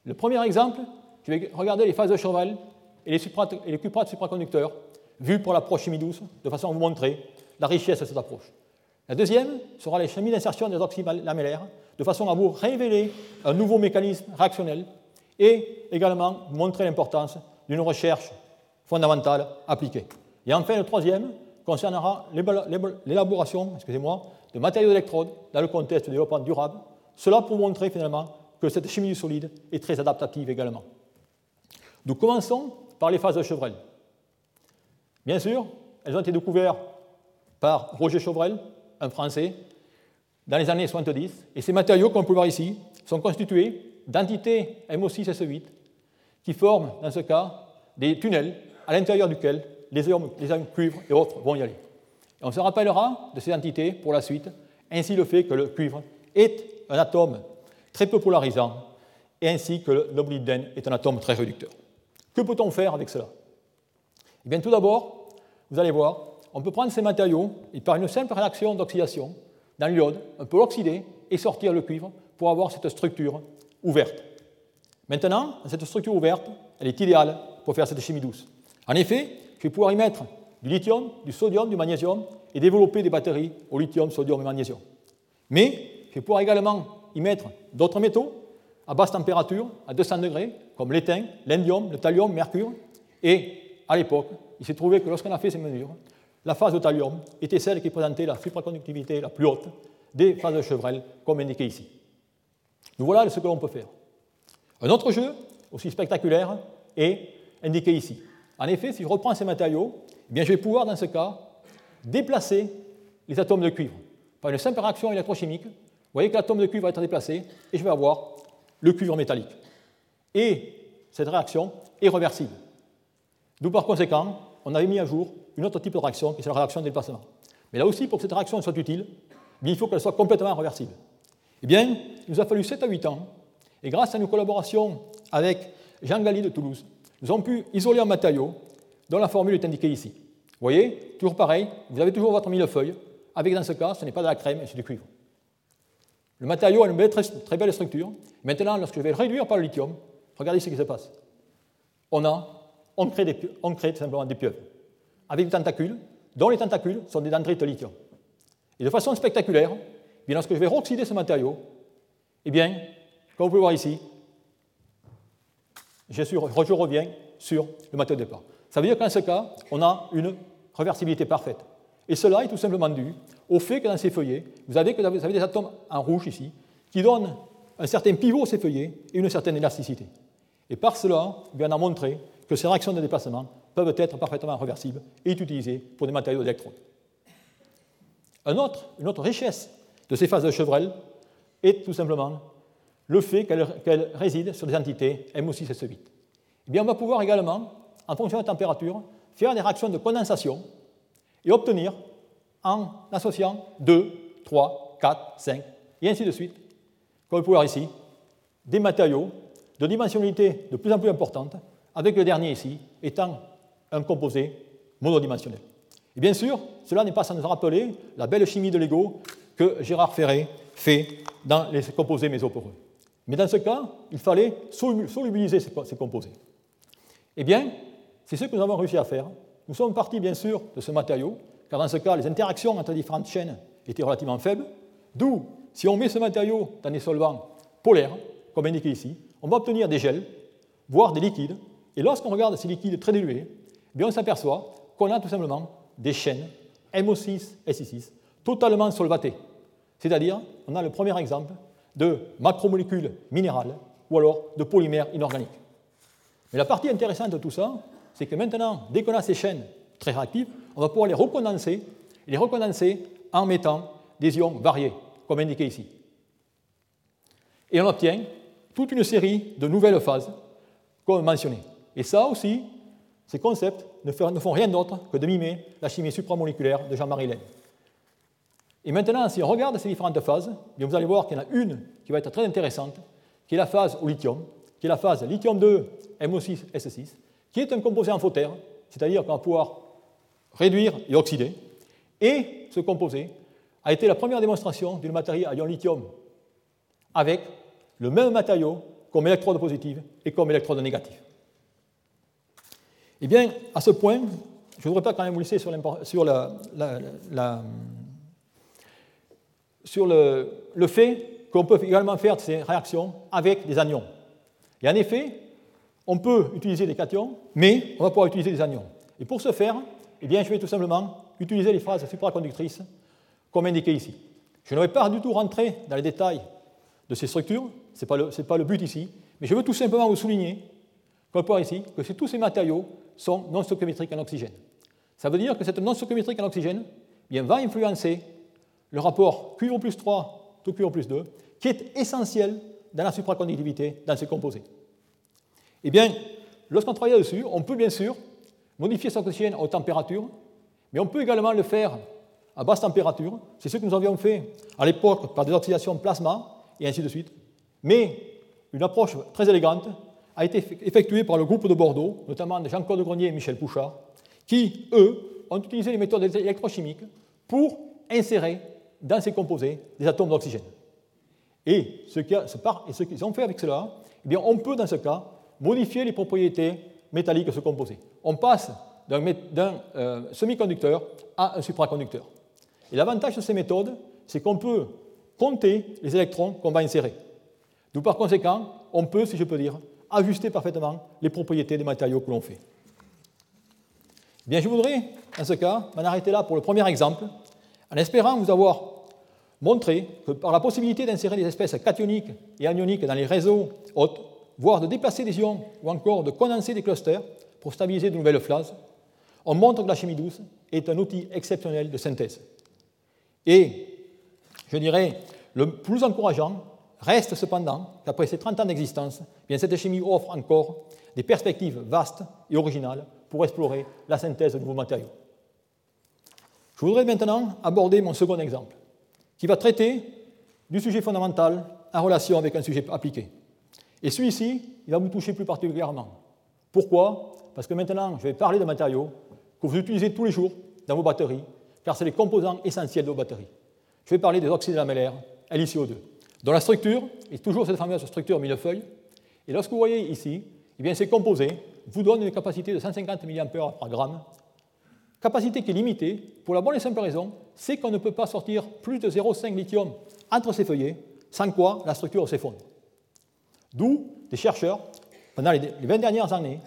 Le premier exemple, je vais regarder les phases de cheval et les, cuprates supraconducteurs vus pour l'approche chimie douce, de façon à vous montrer la richesse de cette approche. La deuxième sera les chemies d'insertion des oxydes lamellaires, de façon à vous révéler un nouveau mécanisme réactionnel et également montrer l'importance d'une recherche fondamentale appliquée. Et enfin, le troisième concernera l'élaboration de matériaux d'électrode dans le contexte du développement durable, cela pour montrer finalement que cette chimie du solide est très adaptative également. Nous commençons par les phases de Chevrel. Bien sûr, elles ont été découvertes par Roger Chevrel, un Français, dans les années 70, et ces matériaux, comme on peut voir ici, sont constitués d'entités MO6-SE8 qui forment, dans ce cas, des tunnels à l'intérieur duquel les ions, cuivre et autres vont y aller. On se rappellera de ces entités pour la suite, ainsi le fait que le cuivre est un atome très peu polarisant, et ainsi que le est un atome très réducteur. Que peut-on faire avec cela? Eh bien, tout d'abord, vous allez voir, on peut prendre ces matériaux et par une simple réaction d'oxydation dans l'iode, on peut l'oxyder et sortir le cuivre pour avoir cette structure ouverte. Maintenant, cette structure ouverte, elle est idéale pour faire cette chimie douce. En effet, je vais pouvoir y mettre du lithium, du sodium, du magnésium et développer des batteries au lithium, sodium et magnésium. Mais je vais pouvoir également y mettre d'autres métaux à basse température, à 200 degrés, comme l'étain, l'indium, le thallium, mercure. Et à l'époque, il s'est trouvé que lorsqu'on a fait ces mesures, la phase de thallium était celle qui présentait la supraconductivité la plus haute des phases de Chevrel, comme indiqué ici. Nous voilà ce que l'on peut faire. Un autre jeu, aussi spectaculaire, est indiqué ici. En effet, si je reprends ces matériaux, eh bien, je vais pouvoir, dans ce cas, déplacer les atomes de cuivre. Par une simple réaction électrochimique, vous voyez que l'atome de cuivre va être déplacé et je vais avoir le cuivre métallique. Et cette réaction est réversible. D'où par conséquent, on avait mis à jour une autre type de réaction, qui est la réaction de déplacement. Mais là aussi, pour que cette réaction soit utile, il faut qu'elle soit complètement réversible. Eh bien, il nous a fallu 7 à 8 ans, et grâce à nos collaborations avec Jean Galli de Toulouse, nous avons pu isoler un matériau dont la formule est indiquée ici. Vous voyez, toujours pareil, vous avez toujours votre millefeuille, avec dans ce cas, ce n'est pas de la crème, c'est du cuivre. Le matériau a une très, belle structure. Maintenant, lorsque je vais le réduire par le lithium, regardez ce qui se passe. On, a, on, crée, simplement des pieuvres avec des tentacules, dont les tentacules sont des dendrites de lithium. Et de façon spectaculaire, eh bien, lorsque je vais oxyder ce matériau, eh bien, comme vous pouvez voir ici, je, suis, je reviens sur le matériau de départ. Ça veut dire qu'en ce cas, on a une réversibilité parfaite. Et cela est tout simplement dû au fait que dans ces feuillets, vous avez, des atomes en rouge ici, qui donnent un certain pivot à ces feuillets et une certaine élasticité. Et par cela, on a montré que ces réactions de déplacement peuvent être parfaitement réversibles et utilisées pour des matériaux d'électrode. une autre richesse de ces phases de Chevrel est tout simplement le fait qu'elles résident sur des entités MO6-SO8. Eh bien, on va pouvoir également, en fonction de la température, faire des réactions de condensation et obtenir, en associant 2, 3, 4, 5, et ainsi de suite, comme vous pouvez voir ici, des matériaux de dimensionnalité de plus en plus importante, avec le dernier ici étant un composé monodimensionnel. Et bien sûr, cela n'est pas sans nous rappeler la belle chimie de Lego que Gérard Ferré fait dans les composés mésoporeux. Mais dans ce cas, il fallait solubiliser ces composés. Eh bien, c'est ce que nous avons réussi à faire. Nous sommes partis, bien sûr, de ce matériau, car dans ce cas, les interactions entre différentes chaînes étaient relativement faibles. D'où, si on met ce matériau dans des solvants polaires, comme indiqué ici, on va obtenir des gels, voire des liquides. Et lorsqu'on regarde ces liquides très dilués, bien on s'aperçoit qu'on a tout simplement des chaînes MO6, SI6 totalement solvatées. C'est-à-dire, on a le premier exemple de macromolécules minérales ou alors de polymères inorganiques. Mais la partie intéressante de tout ça, c'est que maintenant, dès qu'on a ces chaînes très réactives, on va pouvoir les recondenser, les recondenser en mettant des ions variés, comme indiqué ici. Et on obtient toute une série de nouvelles phases, comme mentionné. Et ça aussi, ces concepts ne font rien d'autre que de mimer la chimie supramoléculaire de Jean-Marie Laine. Et maintenant, si on regarde ces différentes phases, vous allez voir qu'il y en a une qui va être très intéressante, qui est la phase au lithium, qui est la phase lithium 2 MO6 S6, qui est un composé amphotère, c'est-à-dire qu'on va pouvoir réduire et oxyder. Et ce composé a été la première démonstration d'une matériau à ion lithium avec le même matériau comme électrode positive et comme électrode négative. Eh bien, à ce point, je ne voudrais pas quand même vous laisser sur, sur, sur le, le, fait qu'on peut également faire ces réactions avec des anions. Et en effet, on peut utiliser des cations, mais on va pouvoir utiliser des anions. Et pour ce faire, eh bien, je vais tout simplement utiliser les phases supraconductrices comme indiqué ici. Je ne vais pas du tout rentrer dans les détails de ces structures, ce n'est pas, pas, le but ici, mais je veux tout simplement vous souligner, comme on ici, que tous ces matériaux sont non stoichiométriques en oxygène. Ça veut dire que cette non stoichiométrique en oxygène eh bien, va influencer le rapport cuivre plus 3 tout cuivre plus 2, qui est essentiel dans la supraconductivité dans ces composés. Eh bien, lorsqu'on travaille dessus, on peut bien sûr modifier cet oxygène aux températures, mais on peut également le faire à basse température. C'est ce que nous avions fait à l'époque par des oxydations plasma et ainsi de suite. Mais une approche très élégante a été effectuée par le groupe de Bordeaux, notamment de Jean-Claude Grenier et Michel Pouchard, qui, eux, ont utilisé les méthodes électrochimiques pour insérer dans ces composés des atomes d'oxygène. Et ce qu'ils ont fait avec cela, eh bien, on peut dans ce cas modifier les propriétés métalliques de ce composé. On passe d'un euh, semi-conducteur à un supraconducteur. Et l'avantage de ces méthodes, c'est qu'on peut compter les électrons qu'on va insérer. D'où par conséquent, on peut, si je peux dire, ajuster parfaitement les propriétés des matériaux que l'on fait. bien, je voudrais, dans ce cas, m'en arrêter là pour le premier exemple, en espérant vous avoir montré que par la possibilité d'insérer des espèces cationiques et anioniques dans les réseaux hôtes, voire de déplacer des ions ou encore de condenser des clusters pour stabiliser de nouvelles phases, on montre que la chimie douce est un outil exceptionnel de synthèse. Et, je dirais, le plus encourageant reste cependant qu'après ces 30 ans d'existence, bien cette chimie offre encore des perspectives vastes et originales pour explorer la synthèse de nouveaux matériaux. Je voudrais maintenant aborder mon second exemple, qui va traiter du sujet fondamental en relation avec un sujet appliqué. Et celui-ci, il va vous toucher plus particulièrement. Pourquoi? Parce que maintenant, je vais parler de matériaux que vous utilisez tous les jours dans vos batteries, car c'est les composants essentiels de vos batteries. Je vais parler des oxydes lamellaires, LiCO2, dont la structure est toujours cette fameuse structure millefeuille. Et lorsque vous voyez ici, eh ces composés vous donnent une capacité de 150 mAh par gramme, capacité qui est limitée pour la bonne et simple raison, c'est qu'on ne peut pas sortir plus de 0,5 lithium entre ces feuillets, sans quoi la structure s'effondre. D'où des chercheurs, pendant les 20 dernières années,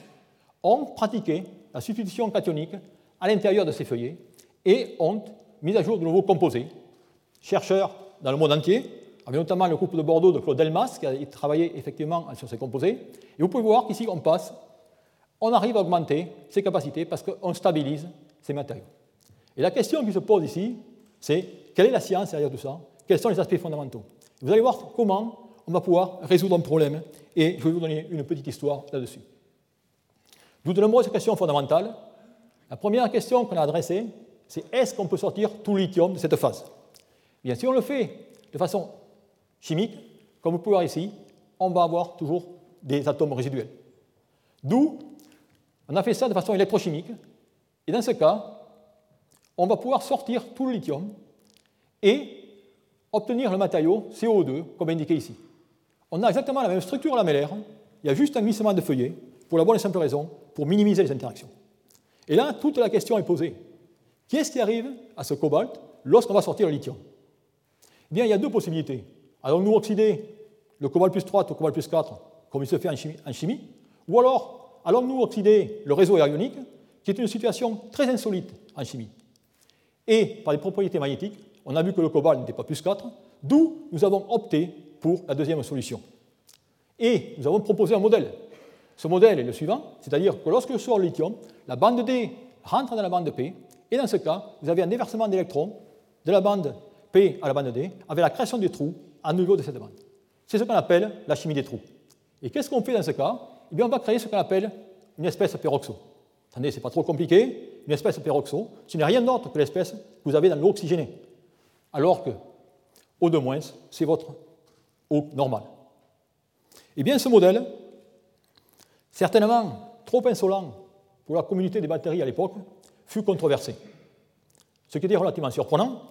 ont pratiqué la substitution cationique à l'intérieur de ces feuillets et ont mis à jour de nouveaux composés. Chercheurs dans le monde entier, avec notamment le groupe de Bordeaux de Claude Delmas, qui a travaillé effectivement sur ces composés. Et vous pouvez voir qu'ici, on passe, on arrive à augmenter ces capacités parce qu'on stabilise ces matériaux. Et la question qui se pose ici, c'est quelle est la science derrière tout ça? Quels sont les aspects fondamentaux? Vous allez voir comment on va pouvoir résoudre un problème, et je vais vous donner une petite histoire là-dessus. D'où de nombreuses questions fondamentales. La première question qu'on a adressée, c'est est-ce qu'on peut sortir tout le lithium de cette phase? Bien, si on le fait de façon chimique, comme vous pouvez voir ici, on va avoir toujours des atomes résiduels. D'où on a fait ça de façon électrochimique, et dans ce cas, on va pouvoir sortir tout le lithium et obtenir le matériau CO2, comme indiqué ici. On a exactement la même structure lamellaire, il y a juste un glissement de feuillet, pour la bonne et simple raison, pour minimiser les interactions. Et là, toute la question est posée. Qu'est-ce qui arrive à ce cobalt lorsqu'on va sortir le lithium? Eh bien, il y a deux possibilités. Allons-nous oxyder le cobalt plus 3 au cobalt plus 4, comme il se fait en chimie, ou alors allons-nous oxyder le réseau ionique, qui est une situation très insolite en chimie. Et par les propriétés magnétiques, on a vu que le cobalt n'était pas plus 4, d'où nous avons opté pour la deuxième solution. Et nous avons proposé un modèle. Ce modèle est le suivant, c'est-à-dire que lorsque je sors le lithium, la bande D rentre dans la bande P, et dans ce cas, vous avez un déversement d'électrons de la bande P à la bande D, avec la création des trous à niveau de cette bande. C'est ce qu'on appelle la chimie des trous. Et qu'est-ce qu'on fait dans ce cas? Eh bien, on va créer ce qu'on appelle une espèce peroxo. Attendez, ce n'est pas trop compliqué. Une espèce peroxo, ce n'est rien d'autre que l'espèce que vous avez dans l'eau oxygénée. Alors que O2-, c'est votre eau normale. Eh bien, ce modèle, certainement trop insolent pour la communauté des batteries à l'époque, fut controversé. Ce qui était relativement surprenant,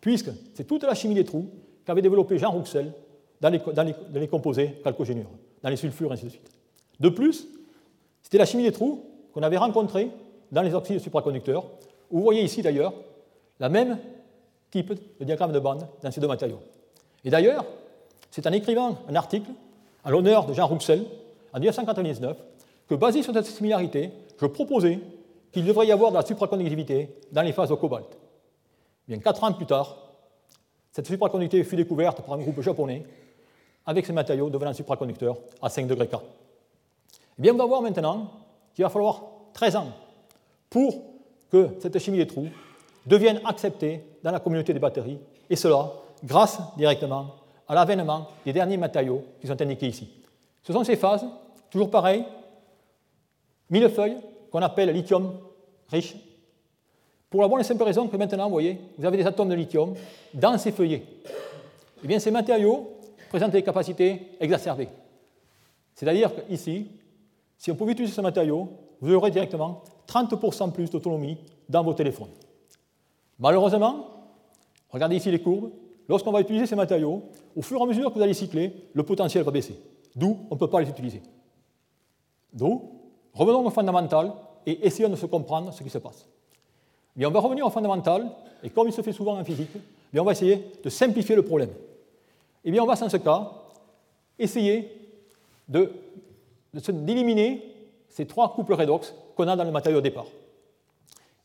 puisque c'est toute la chimie des trous qu'avait développé Jean Rouxel dans les, composés chalcogénures, dans les sulfures, ainsi de suite. De plus, c'était la chimie des trous qu'on avait rencontrée dans les oxydes supraconducteurs, vous voyez ici d'ailleurs la même type de diagramme de bande dans ces deux matériaux. Et d'ailleurs, c'est en écrivant un article à l'honneur de Jean Rouxel en 1999 que, basé sur cette similarité, je proposais qu'il devrait y avoir de la supraconductivité dans les phases au cobalt. Bien, quatre ans plus tard, cette supraconductivité fut découverte par un groupe japonais avec ces matériaux devenant supraconducteurs à 5 degrés K. Eh bien, on va voir maintenant qu'il va falloir 13 ans pour que cette chimie des trous devienne acceptée dans la communauté des batteries, et cela grâce directement à l'avènement des derniers matériaux qui sont indiqués ici. Ce sont ces phases, toujours pareil, millefeuilles, qu'on appelle lithium riche, pour la bonne et simple raison que maintenant, vous voyez, vous avez des atomes de lithium dans ces feuillets. Eh bien, ces matériaux présentent des capacités exacerbées. C'est-à-dire qu'ici, si on pouvait utiliser ce matériau, vous aurez directement 30% plus d'autonomie dans vos téléphones. Malheureusement, regardez ici les courbes, lorsqu'on va utiliser ces matériaux, au fur et à mesure que vous allez cycler, le potentiel va baisser. D'où on ne peut pas les utiliser. D'où, revenons au fondamental et essayons de se comprendre ce qui se passe. Mais on va revenir au fondamental, et comme il se fait souvent en physique, on va essayer de simplifier le problème. Et bien, on va, dans ce cas, essayer d'éliminer ces trois couples redox qu'on a dans le matériau au départ.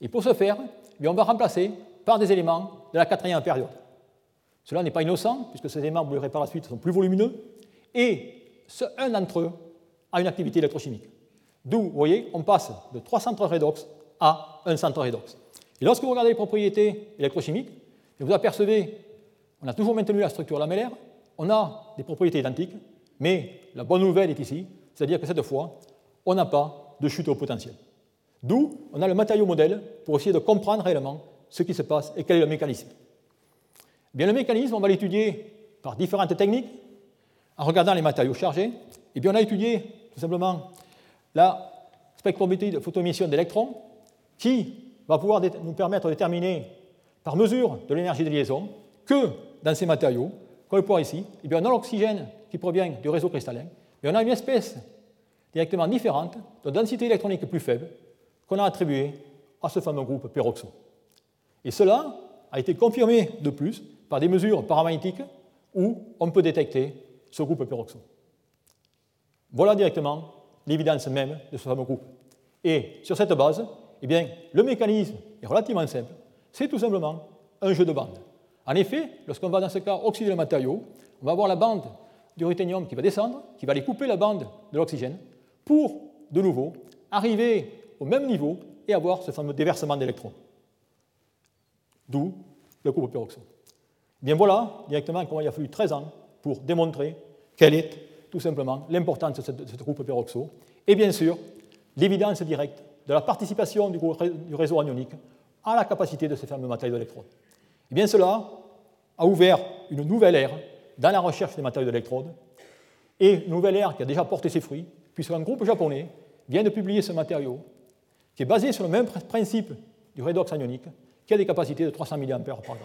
Et pour ce faire, eh on va remplacer par des éléments de la quatrième période. Cela n'est pas innocent, puisque ces éléments, vous verrez par la suite, sont plus volumineux, et un d'entre eux a une activité électrochimique. D'où, vous voyez, on passe de trois centres redox à un centre redox. Et lorsque vous regardez les propriétés électrochimiques, vous apercevez, on a toujours maintenu la structure lamellaire, on a des propriétés identiques, mais la bonne nouvelle est ici, c'est-à-dire que cette fois, on n'a pas de chute au potentiel. D'où on a le matériau modèle pour essayer de comprendre réellement ce qui se passe et quel est le mécanisme. Bien, le mécanisme, on va l'étudier par différentes techniques, en regardant les matériaux chargés. Et on a étudié tout simplement la spectrométrie de photoémission d'électrons, qui va pouvoir nous permettre de déterminer, par mesure de l'énergie de liaison, que dans ces matériaux, comme le pouvoir ici, eh bien, on a l'oxygène qui provient du réseau cristallin, mais on a une espèce directement différente, de densité électronique plus faible, qu'on a attribuée à ce fameux groupe peroxo. Et cela a été confirmé de plus par des mesures paramagnétiques où on peut détecter ce groupe peroxo. Voilà directement l'évidence même de ce fameux groupe. Et sur cette base, eh bien, le mécanisme est relativement simple. C'est tout simplement un jeu de bandes. En effet, lorsqu'on va dans ce cas oxyder le matériau, on va avoir la bande du ruthénium qui va descendre, qui va aller couper la bande de l'oxygène, pour, de nouveau, arriver au même niveau et avoir ce fameux déversement d'électrons. D'où le couple Bien voilà, directement, comment il a fallu 13 ans pour démontrer quelle est tout simplement l'importance de ce groupe peroxo, et bien sûr, l'évidence directe de la participation du réseau anionique à la capacité de ces fameux matériaux d'électrode. Et bien cela a ouvert une nouvelle ère dans la recherche des matériaux d'électrode, et une nouvelle ère qui a déjà porté ses fruits, puisqu'un groupe japonais vient de publier ce matériau, qui est basé sur le même principe du redox anionique, qui a des capacités de 300 mA par gramme.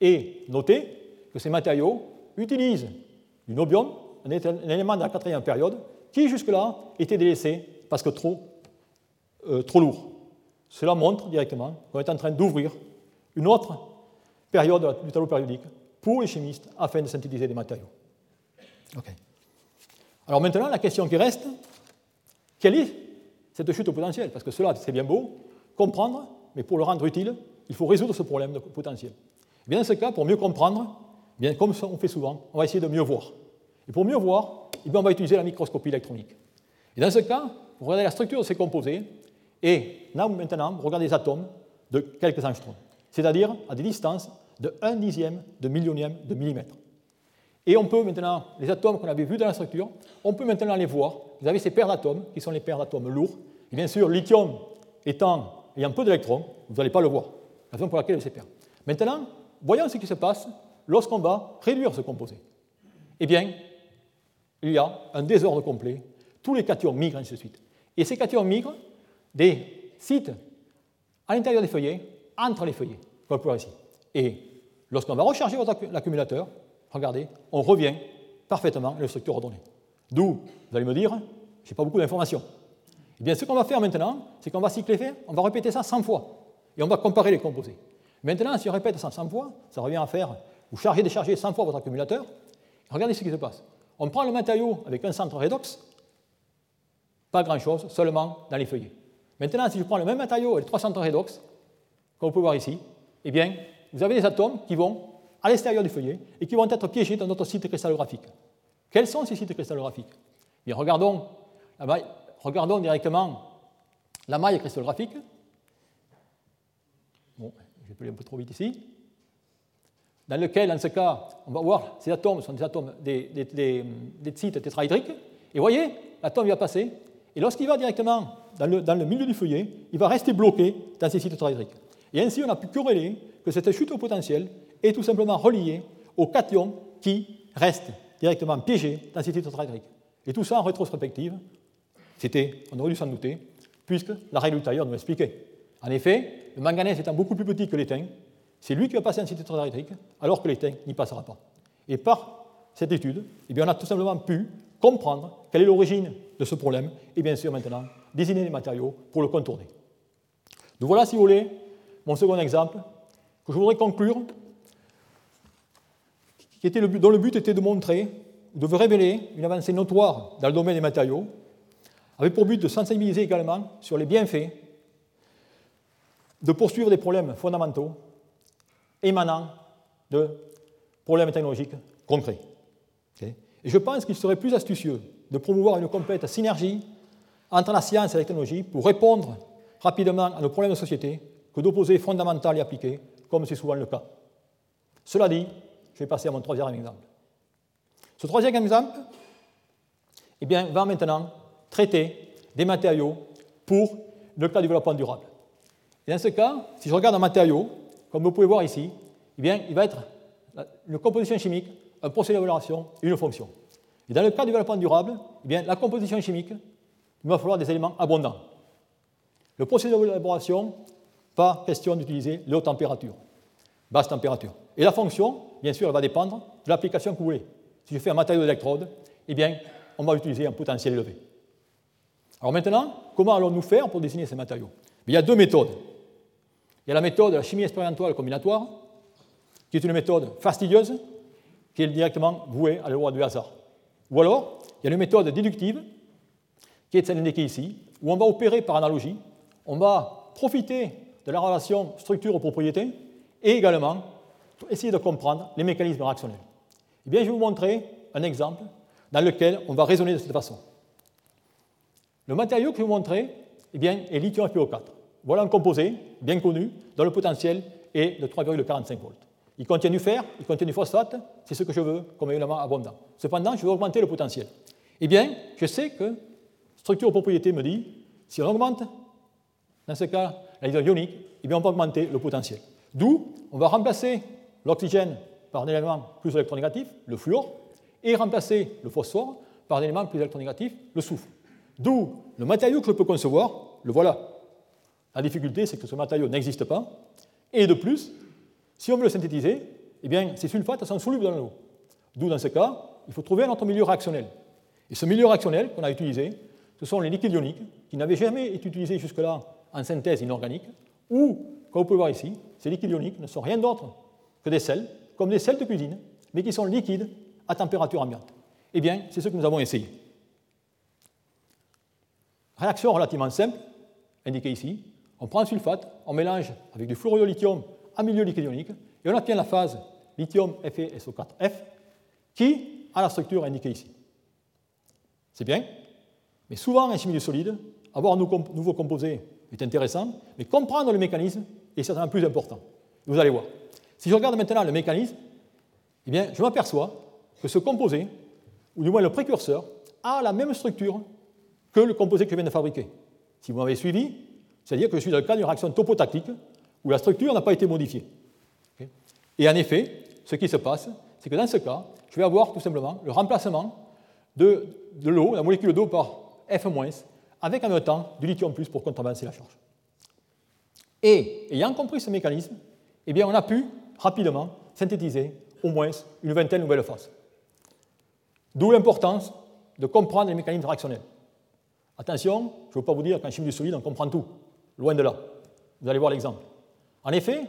Et notez que ces matériaux utilisent du nobium, un élément de la quatrième période, qui jusque-là était délaissé parce que trop, euh, trop lourd. Cela montre directement qu'on est en train d'ouvrir une autre période du tableau périodique pour les chimistes afin de synthétiser des matériaux. Alors maintenant, la question qui reste, quelle est cette chute au potentiel? Parce que cela, c'est bien beau, comprendre, mais pour le rendre utile, il faut résoudre ce problème de potentiel. Et bien dans ce cas, pour mieux comprendre, bien, comme on fait souvent, on va essayer de mieux voir. Et pour mieux voir, eh on va utiliser la microscopie électronique. Et dans ce cas, vous regardez la structure de ces composés, et là, maintenant, vous regardez des atomes de quelques angstroms, c'est-à-dire à des distances de 1 dixième de millionième de millimètre. Et on peut maintenant, les atomes qu'on avait vus dans la structure, on peut maintenant les voir. Vous avez ces paires d'atomes, qui sont les paires d'atomes lourds. Et bien sûr, lithium étant, ayant peu d'électrons, vous n'allez pas le voir. La raison pour laquelle il ces paires. Maintenant, voyons ce qui se passe lorsqu'on va réduire ce composé. Eh bien, il y a un désordre complet. Tous les cations migrent, ainsi de suite. Et ces cations migrent des sites à l'intérieur des feuillets, entre les feuillets, comme on ici. Et lorsqu'on va recharger votre accumulateur, regardez, on revient parfaitement à la structure ordonnée. D'où, vous allez me dire, je n'ai pas beaucoup d'informations. Eh bien, ce qu'on va faire maintenant, c'est qu'on va cycler, on va répéter ça 100 fois, et on va comparer les composés. Maintenant, si on répète ça 100 fois, ça revient à faire, vous chargez, déchargez 100 fois votre accumulateur, regardez ce qui se passe. On prend le matériau avec un centre redox, pas grand-chose, seulement dans les feuillets. Maintenant, si je prends le même matériau avec trois centres redox, comme vous pouvez voir ici, eh bien, vous avez des atomes qui vont à l'extérieur du feuillet et qui vont être piégés dans notre site cristallographique. Quels sont ces sites cristallographiques? Bien, regardons, regardons directement la maille cristallographique. Un peu trop vite ici. Dans lequel, dans ce cas, on va voir ces atomes sont des atomes des, sites tétraédriques. Et voyez, l'atome va passer, et lorsqu'il va directement dans le, dans le, milieu du feuillet, il va rester bloqué dans ces sites tétraédriques. Et ainsi, on a pu corréler que cette chute au potentiel est tout simplement relié aux cations qui restent directement piégés dans ces titres tétraédriques. Et tout ça en rétrospective, c'était, on aurait dû s'en douter, puisque la règle ultérieure nous l'expliquait. En effet, le manganèse étant beaucoup plus petit que l'étain, c'est lui qui va passer en site tétraédrique, alors que l'étain n'y passera pas. Et par cette étude, eh bien, on a tout simplement pu comprendre quelle est l'origine de ce problème, et bien sûr maintenant désigner les matériaux pour le contourner. Donc voilà, si vous voulez, mon second exemple, que je voudrais conclure dont le but était de montrer, de révéler une avancée notoire dans le domaine des matériaux, avec pour but de sensibiliser également sur les bienfaits de poursuivre des problèmes fondamentaux émanant de problèmes technologiques concrets. Et je pense qu'il serait plus astucieux de promouvoir une complète synergie entre la science et la technologie pour répondre rapidement à nos problèmes de société que d'opposer fondamental et appliqué, comme c'est souvent le cas. Cela dit, je vais passer à mon troisième exemple. Ce troisième exemple eh bien, va maintenant traiter des matériaux pour le cas du développement durable. Et dans ce cas, si je regarde un matériau, comme vous pouvez voir ici, eh bien, il va être une composition chimique, un procédé d'évaluation et une fonction. Et dans le cas du développement durable, eh bien, la composition chimique, il va falloir des éléments abondants. Le procédé d'élaboration, pas question d'utiliser les hautes températures, basse température. Et la fonction, bien sûr, elle va dépendre de l'application que vous voulez. Si je fais un matériau d'électrode, eh bien, on va utiliser un potentiel élevé. Alors maintenant, comment allons-nous faire pour désigner ces matériaux? Il y a deux méthodes. Il y a la méthode de la chimie expérimentale combinatoire, qui est une méthode fastidieuse, qui est directement vouée à la loi du hasard. Ou alors, il y a une méthode déductive, qui est celle indiquée ici, où on va opérer par analogie, on va profiter de la relation structure-propriété et également essayer de comprendre les mécanismes réactionnels. Eh bien, je vais vous montrer un exemple dans lequel on va raisonner de cette façon. Le matériau que je vais vous montrer eh bien, est lithium FeO4. Voilà un composé bien connu dont le potentiel est de 3,45 volts. Il contient du fer, il contient du phosphate, c'est ce que je veux comme élément abondant. Cependant, je veux augmenter le potentiel. Eh bien, je sais que structure propriété me dit, si on augmente, dans ce cas, la ionique, eh bien, on peut augmenter le potentiel. D'où, on va remplacer l'oxygène par un élément plus électronégatif, le fluor, et remplacer le phosphore par un élément plus électronégatif, le soufre. D'où le matériau que je peux concevoir, le voilà. La difficulté, c'est que ce matériau n'existe pas. Et de plus, si on veut le synthétiser, eh bien, ces sulfates sont solubles dans l'eau. D'où, dans ce cas, il faut trouver un autre milieu réactionnel. Et ce milieu réactionnel qu'on a utilisé, ce sont les liquides ioniques, qui n'avaient jamais été utilisés jusque-là en synthèse inorganique, ou, comme vous pouvez voir ici, ces liquides ioniques ne sont rien d'autre que des sels, comme des sels de cuisine, mais qui sont liquides à température ambiante. Eh bien, c'est ce que nous avons essayé. Réaction relativement simple, indiquée ici. On prend un sulfate, on mélange avec du fluorure de lithium en milieu liquide et on obtient la phase lithium FeSO4F, qui a la structure indiquée ici. C'est bien, mais souvent en chimie du solide, avoir un nouveau composé est intéressant, mais comprendre le mécanisme est certainement plus important. Vous allez voir. Si je regarde maintenant le mécanisme, eh bien, je m'aperçois que ce composé, ou du moins le précurseur, a la même structure que le composé que je viens de fabriquer. Si vous m'avez suivi, c'est-à-dire que je suis dans le cas d'une réaction topotactique où la structure n'a pas été modifiée. Et en effet, ce qui se passe, c'est que dans ce cas, je vais avoir tout simplement le remplacement de, de l'eau, la molécule d'eau par F- avec en même temps du lithium plus pour contrebalancer la charge. Et ayant compris ce mécanisme, eh bien, on a pu rapidement synthétiser au moins une vingtaine de nouvelles phases. D'où l'importance de comprendre les mécanismes réactionnels. Attention, je ne veux pas vous dire qu'en chimie du solide, on comprend tout. Loin de là. Vous allez voir l'exemple. En effet,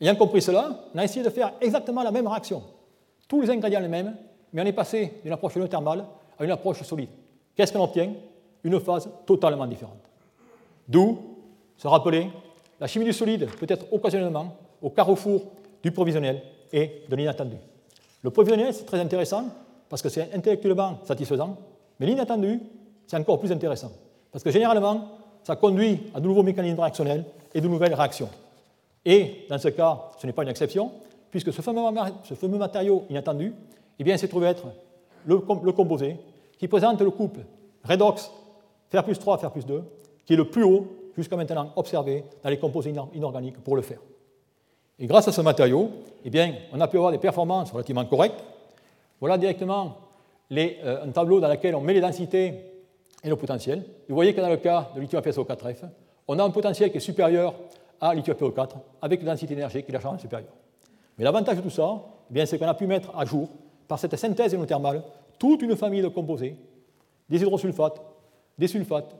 ayant compris cela, on a essayé de faire exactement la même réaction. Tous les ingrédients les mêmes, mais on est passé d'une approche thermale à une approche solide. Qu'est-ce qu'on obtient? Une phase totalement différente. D'où se rappeler, la chimie du solide peut être occasionnellement au carrefour du provisionnel et de l'inattendu. Le provisionnel, c'est très intéressant parce que c'est intellectuellement satisfaisant, mais l'inattendu, c'est encore plus intéressant parce que généralement, ça conduit à de nouveaux mécanismes réactionnels et de nouvelles réactions. Et dans ce cas, ce n'est pas une exception, puisque ce fameux, matériau inattendu eh bien, s'est trouvé être le, composé qui présente le couple redox fer plus 3 fer plus 2, qui est le plus haut jusqu'à maintenant observé dans les composés inorganiques pour le fer. Et grâce à ce matériau, eh bien, on a pu avoir des performances relativement correctes. Voilà directement euh, un tableau dans lequel on met les densités et le potentiel. vous voyez que dans le cas de lithium FeSO4F, on a un potentiel qui est supérieur à lithium FeO4 avec une densité énergétique qui est légèrement supérieure. Mais l'avantage de tout ça, eh c'est qu'on a pu mettre à jour, par cette synthèse thermale, toute une famille de composés, des hydrosulfates, des sulfates,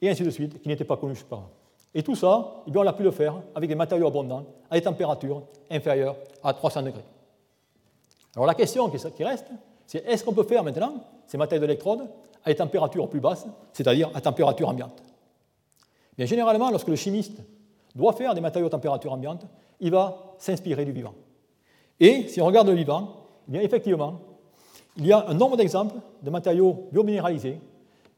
et ainsi de suite, qui n'étaient pas connus jusqu'à Et tout ça, eh bien, on a pu le faire avec des matériaux abondants, à des températures inférieures à 300 degrés. Alors la question qui reste, c'est est-ce qu'on peut faire maintenant ces matériaux d'électrode à des plus basses, c'est-à-dire à température ambiante Bien, Généralement, lorsque le chimiste doit faire des matériaux à température ambiante, il va s'inspirer du vivant. Et si on regarde le vivant, eh bien effectivement, il y a un nombre d'exemples de matériaux biominéralisés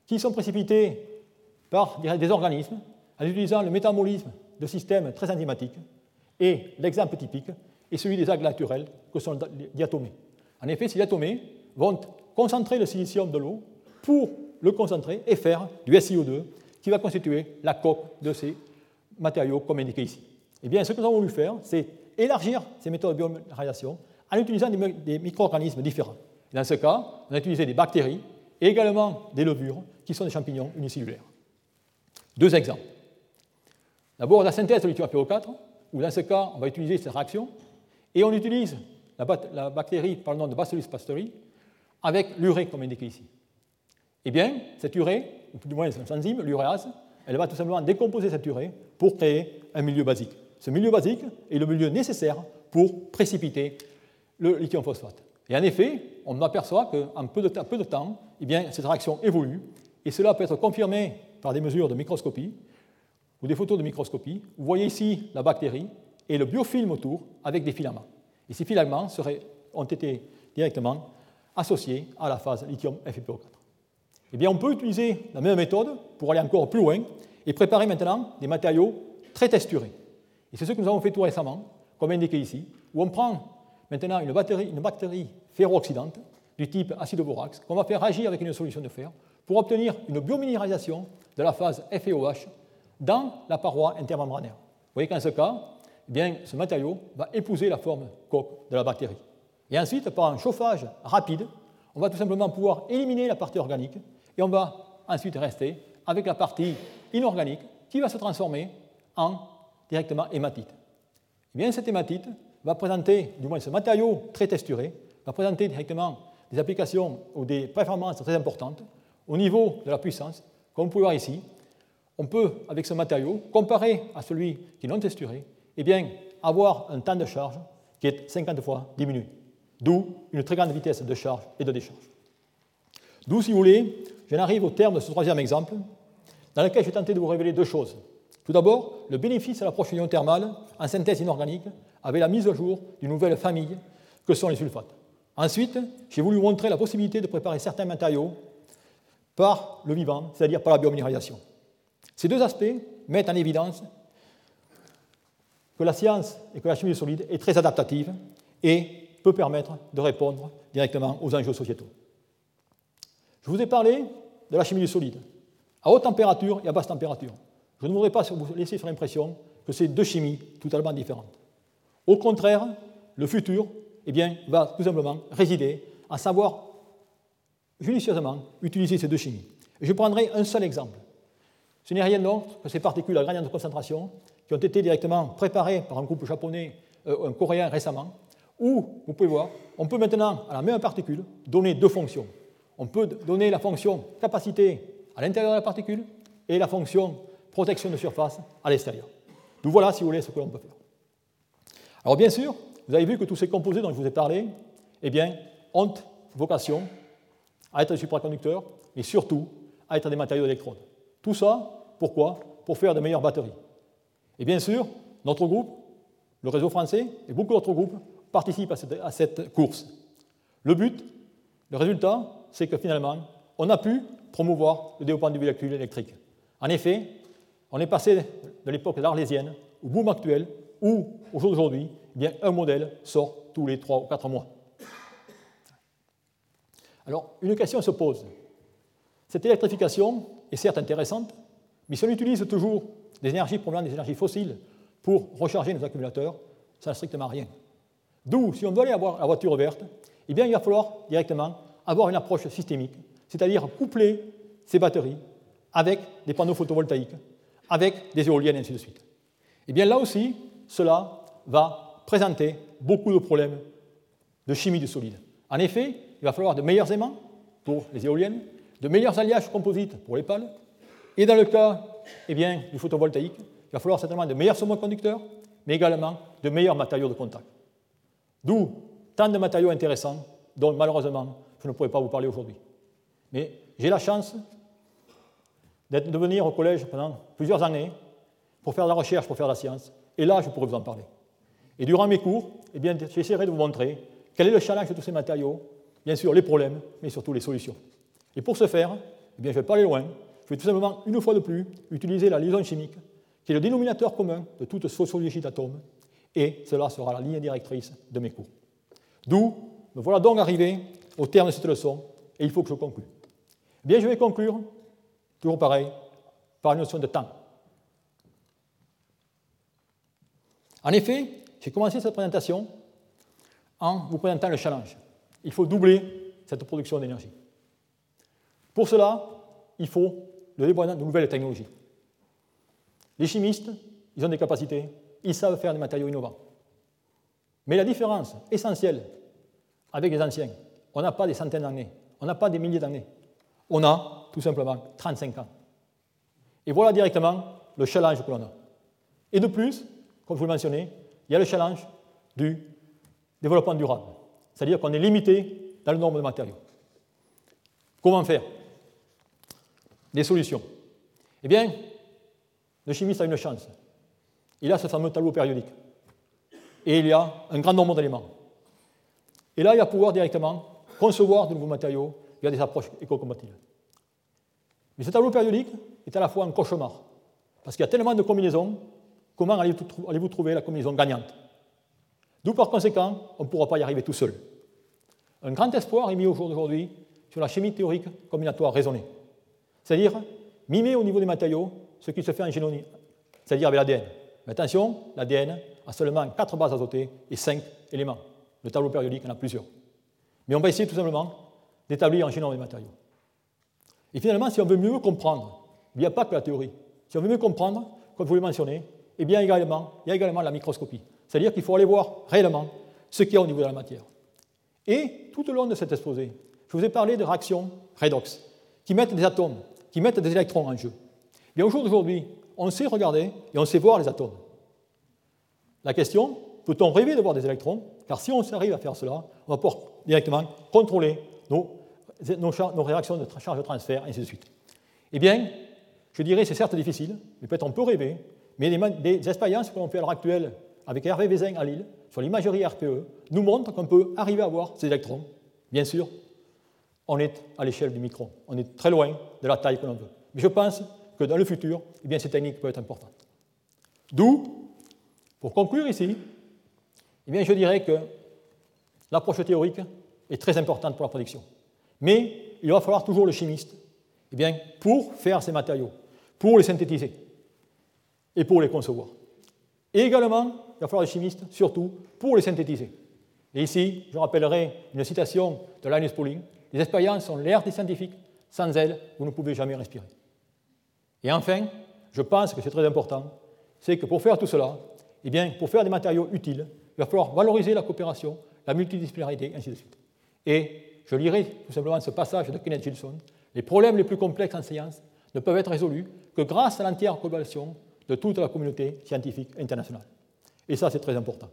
qui sont précipités par des organismes en utilisant le métabolisme de systèmes très enzymatiques. Et l'exemple typique est celui des algues naturelles que sont les diatomées. En effet, ces diatomées vont concentrer le silicium de l'eau pour le concentrer et faire du SiO2 qui va constituer la coque de ces matériaux comme indiqué ici. Eh bien, ce que nous avons voulu faire, c'est élargir ces méthodes de biominéralisation en utilisant des micro-organismes différents. Dans ce cas, on a utilisé des bactéries et également des levures qui sont des champignons unicellulaires. Deux exemples. D'abord, la synthèse de lithium 4 où dans ce cas, on va utiliser cette réaction, et on utilise la, bactérie par le nom de Bacillus pastori avec l'urée comme indiqué ici. Eh bien, cette urée, ou du moins cette enzyme, l'uréase, elle va tout simplement décomposer cette urée pour créer un milieu basique. Ce milieu basique est le milieu nécessaire pour précipiter le lithium phosphate. Et en effet, on aperçoit qu'en peu de, peu de temps, eh bien, cette réaction évolue, et cela peut être confirmé par des mesures de microscopie ou des photos de microscopie. Vous voyez ici la bactérie et le biofilm autour avec des filaments. Et ces filaments ont été directement associés à la phase lithium FePO4. Eh bien, on peut utiliser la même méthode pour aller encore plus loin et préparer maintenant des matériaux très texturés. Et c'est ce que nous avons fait tout récemment, comme indiqué ici, où on prend maintenant une bactérie, ferro-oxydante du type acidoborax qu'on va faire agir avec une solution de fer pour obtenir une biominéralisation de la phase FeOH dans la paroi intermembranaire. Vous voyez qu'en ce cas, eh ce matériau va épouser la forme coque de la bactérie. Et ensuite, par un chauffage rapide, on va tout simplement pouvoir éliminer la partie organique et on va ensuite rester avec la partie inorganique qui va se transformer en directement hématite. Et eh bien, cette hématite va présenter, du moins ce matériau très texturé, va présenter directement des applications ou des performances très importantes au niveau de la puissance. Comme vous pouvez voir ici, on peut, avec ce matériau, comparé à celui qui est non texturé, eh bien, avoir un temps de charge qui est 50 fois diminué. D'où une très grande vitesse de charge et de décharge. D'où, si vous voulez, j'en arrive au terme de ce troisième exemple, dans lequel je vais tenter de vous révéler deux choses. Tout d'abord, le bénéfice à l'approche thermale en synthèse inorganique avec la mise à jour d'une nouvelle famille que sont les sulfates. Ensuite, j'ai voulu montrer la possibilité de préparer certains matériaux par le vivant, c'est-à-dire par la biominéralisation. Ces deux aspects mettent en évidence que la science et que la chimie solide est très adaptative et peut permettre de répondre directement aux enjeux sociétaux. Je vous ai parlé de la chimie du solide, à haute température et à basse température. Je ne voudrais pas vous laisser sur l'impression que c'est deux chimies totalement différentes. Au contraire, le futur eh bien, va tout simplement résider à savoir judicieusement utiliser ces deux chimies. je prendrai un seul exemple. Ce n'est rien d'autre que ces particules à grande concentration qui ont été directement préparées par un groupe japonais, euh, un coréen récemment, où, vous pouvez voir, on peut maintenant, à la même particule, donner deux fonctions. On peut donner la fonction capacité à l'intérieur de la particule et la fonction protection de surface à l'extérieur. Donc voilà, si vous voulez, ce que l'on peut faire. Alors bien sûr, vous avez vu que tous ces composés dont je vous ai parlé eh bien, ont vocation à être des supraconducteurs, mais surtout à être des matériaux d'électrode. Tout ça, pourquoi? Pour faire de meilleures batteries. Et bien sûr, notre groupe, le réseau français et beaucoup d'autres groupes participent à cette course. Le but, le résultat, c'est que finalement, on a pu promouvoir le développement du véhicule électrique. En effet, on est passé de l'époque arlésienne au boom actuel où, aujourd'hui, eh un modèle sort tous les 3 ou 4 mois. Alors, une question se pose. Cette électrification est certes intéressante, mais si on utilise toujours des énergies provenant des énergies fossiles pour recharger nos accumulateurs, ça n'a strictement rien. D'où, si on veut aller avoir la voiture verte, eh bien, il va falloir directement avoir une approche systémique, c'est-à-dire coupler ces batteries avec des panneaux photovoltaïques, avec des éoliennes, et ainsi de suite. Et eh bien là aussi, cela va présenter beaucoup de problèmes de chimie du solide. En effet, il va falloir de meilleurs aimants pour les éoliennes, de meilleurs alliages composites pour les pales, et dans le cas eh bien, du photovoltaïque, il va falloir certainement de meilleurs semi-conducteurs, mais également de meilleurs matériaux de contact. D'où tant de matériaux intéressants dont malheureusement je ne pourrais pas vous parler aujourd'hui. Mais j'ai la chance de venir au collège pendant plusieurs années pour faire de la recherche, pour faire de la science. Et là, je pourrais vous en parler. Et durant mes cours, eh j'essaierai de vous montrer quel est le challenge de tous ces matériaux, bien sûr les problèmes, mais surtout les solutions. Et pour ce faire, eh bien, je vais pas aller loin. Je vais tout simplement, une fois de plus, utiliser la liaison chimique, qui est le dénominateur commun de toute sociologie d'atomes, et cela sera la ligne directrice de mes cours. D'où, me voilà donc arrivé au terme de cette leçon, et il faut que je conclue. Bien, je vais conclure, toujours pareil, par une notion de temps. En effet, j'ai commencé cette présentation en vous présentant le challenge. Il faut doubler cette production d'énergie. Pour cela, il faut le déploiement de nouvelles technologies. Les chimistes, ils ont des capacités, ils savent faire des matériaux innovants. Mais la différence essentielle avec les anciens, on n'a pas des centaines d'années, on n'a pas des milliers d'années, on a tout simplement 35 ans. Et voilà directement le challenge que l'on a. Et de plus, comme je vous le mentionnais, il y a le challenge du développement durable. C'est-à-dire qu'on est limité dans le nombre de matériaux. Comment faire? Des solutions. Eh bien, le chimiste a une chance. Il a ce fameux tableau périodique. Et il y a un grand nombre d'éléments. Et là, il va pouvoir directement concevoir de nouveaux matériaux via des approches éco-compatibles. Mais ce tableau périodique est à la fois un cauchemar, parce qu'il y a tellement de combinaisons, comment allez-vous trouver la combinaison gagnante? D'où par conséquent, on ne pourra pas y arriver tout seul. Un grand espoir est mis au jour d'aujourd'hui sur la chimie théorique combinatoire raisonnée, c'est-à-dire mimer au niveau des matériaux ce qui se fait en génomie, c'est-à-dire avec l'ADN. Mais attention, l'ADN a seulement 4 bases azotées et 5 éléments. Le tableau périodique en a plusieurs. Mais on va essayer tout simplement d'établir un génome des matériaux. Et finalement, si on veut mieux comprendre, il n'y a pas que la théorie. Si on veut mieux comprendre, comme vous l'avez mentionné, eh bien également, il y a également la microscopie. C'est-à-dire qu'il faut aller voir réellement ce qu'il y a au niveau de la matière. Et tout au long de cet exposé, je vous ai parlé de réactions redox, qui mettent des atomes, qui mettent des électrons en jeu. Bien, au jour d'aujourd'hui, on sait regarder et on sait voir les atomes. La question, peut-on rêver de voir des électrons Car si on arrive à faire cela, on va pouvoir directement contrôler nos, réactions de charge de transfert, et ainsi de suite. Eh bien, je dirais c'est certes difficile, mais peut-être on peut rêver, mais des, expériences que l'on fait à l'heure actuelle avec Hervé Vézin à Lille, sur l'imagerie RPE, nous montrent qu'on peut arriver à voir ces électrons. Bien sûr, on est à l'échelle du micron, on est très loin de la taille que l'on veut. Mais je pense que dans le futur, eh bien, ces techniques peuvent être importantes. D'où, pour conclure ici, eh bien, je dirais que l'approche théorique est très importante pour la prédiction. Mais il va falloir toujours le chimiste eh bien, pour faire ces matériaux, pour les synthétiser et pour les concevoir. Et également, il va falloir le chimiste, surtout, pour les synthétiser. Et ici, je rappellerai une citation de Linus Pauling Les expériences sont l'air des scientifiques, sans elles, vous ne pouvez jamais respirer. Et enfin, je pense que c'est très important, c'est que pour faire tout cela, eh bien, pour faire des matériaux utiles, il va falloir valoriser la coopération, la multidisciplinarité, ainsi de suite. Et je lirai tout simplement ce passage de Kenneth Gilson. Les problèmes les plus complexes en science ne peuvent être résolus que grâce à l'entière coopération de toute la communauté scientifique internationale. Et ça, c'est très important.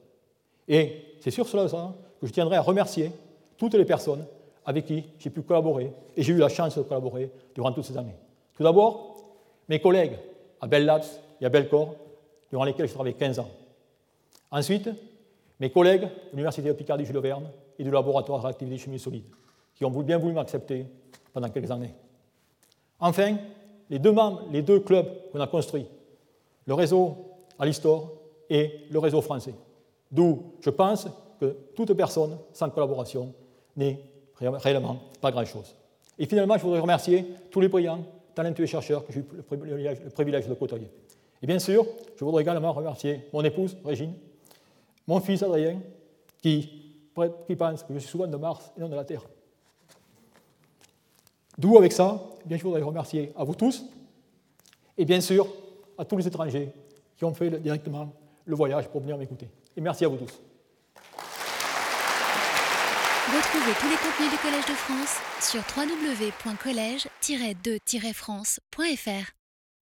Et c'est sur cela que je tiendrai à remercier toutes les personnes avec qui j'ai pu collaborer, et j'ai eu la chance de collaborer durant toutes ces années. Tout d'abord, mes collègues à Bell Labs et à Belcor, durant lesquels je travaillé 15 ans. Ensuite, mes collègues de l'Université de Picardie Jules Verne et du laboratoire de réactivité chimie solide, qui ont bien voulu m'accepter pendant quelques années. Enfin, les deux, membres, les deux clubs qu'on a construits, le réseau Alistor et le réseau français. D'où je pense que toute personne sans collaboration n'est réellement pas grand-chose. Et finalement, je voudrais remercier tous les brillants talentueux chercheurs que j'ai eu le privilège de côtoyer. Et bien sûr, je voudrais également remercier mon épouse, Régine, mon fils, Adrien, qui, qui pense que je suis souvent de Mars et non de la Terre. D'où, avec ça, eh bien, je voudrais remercier à vous tous, et bien sûr, à tous les étrangers qui ont fait directement le voyage pour venir m'écouter. Et merci à vous tous. Retrouvez tous les contenus du Collège de France sur www.colège-2-france.fr.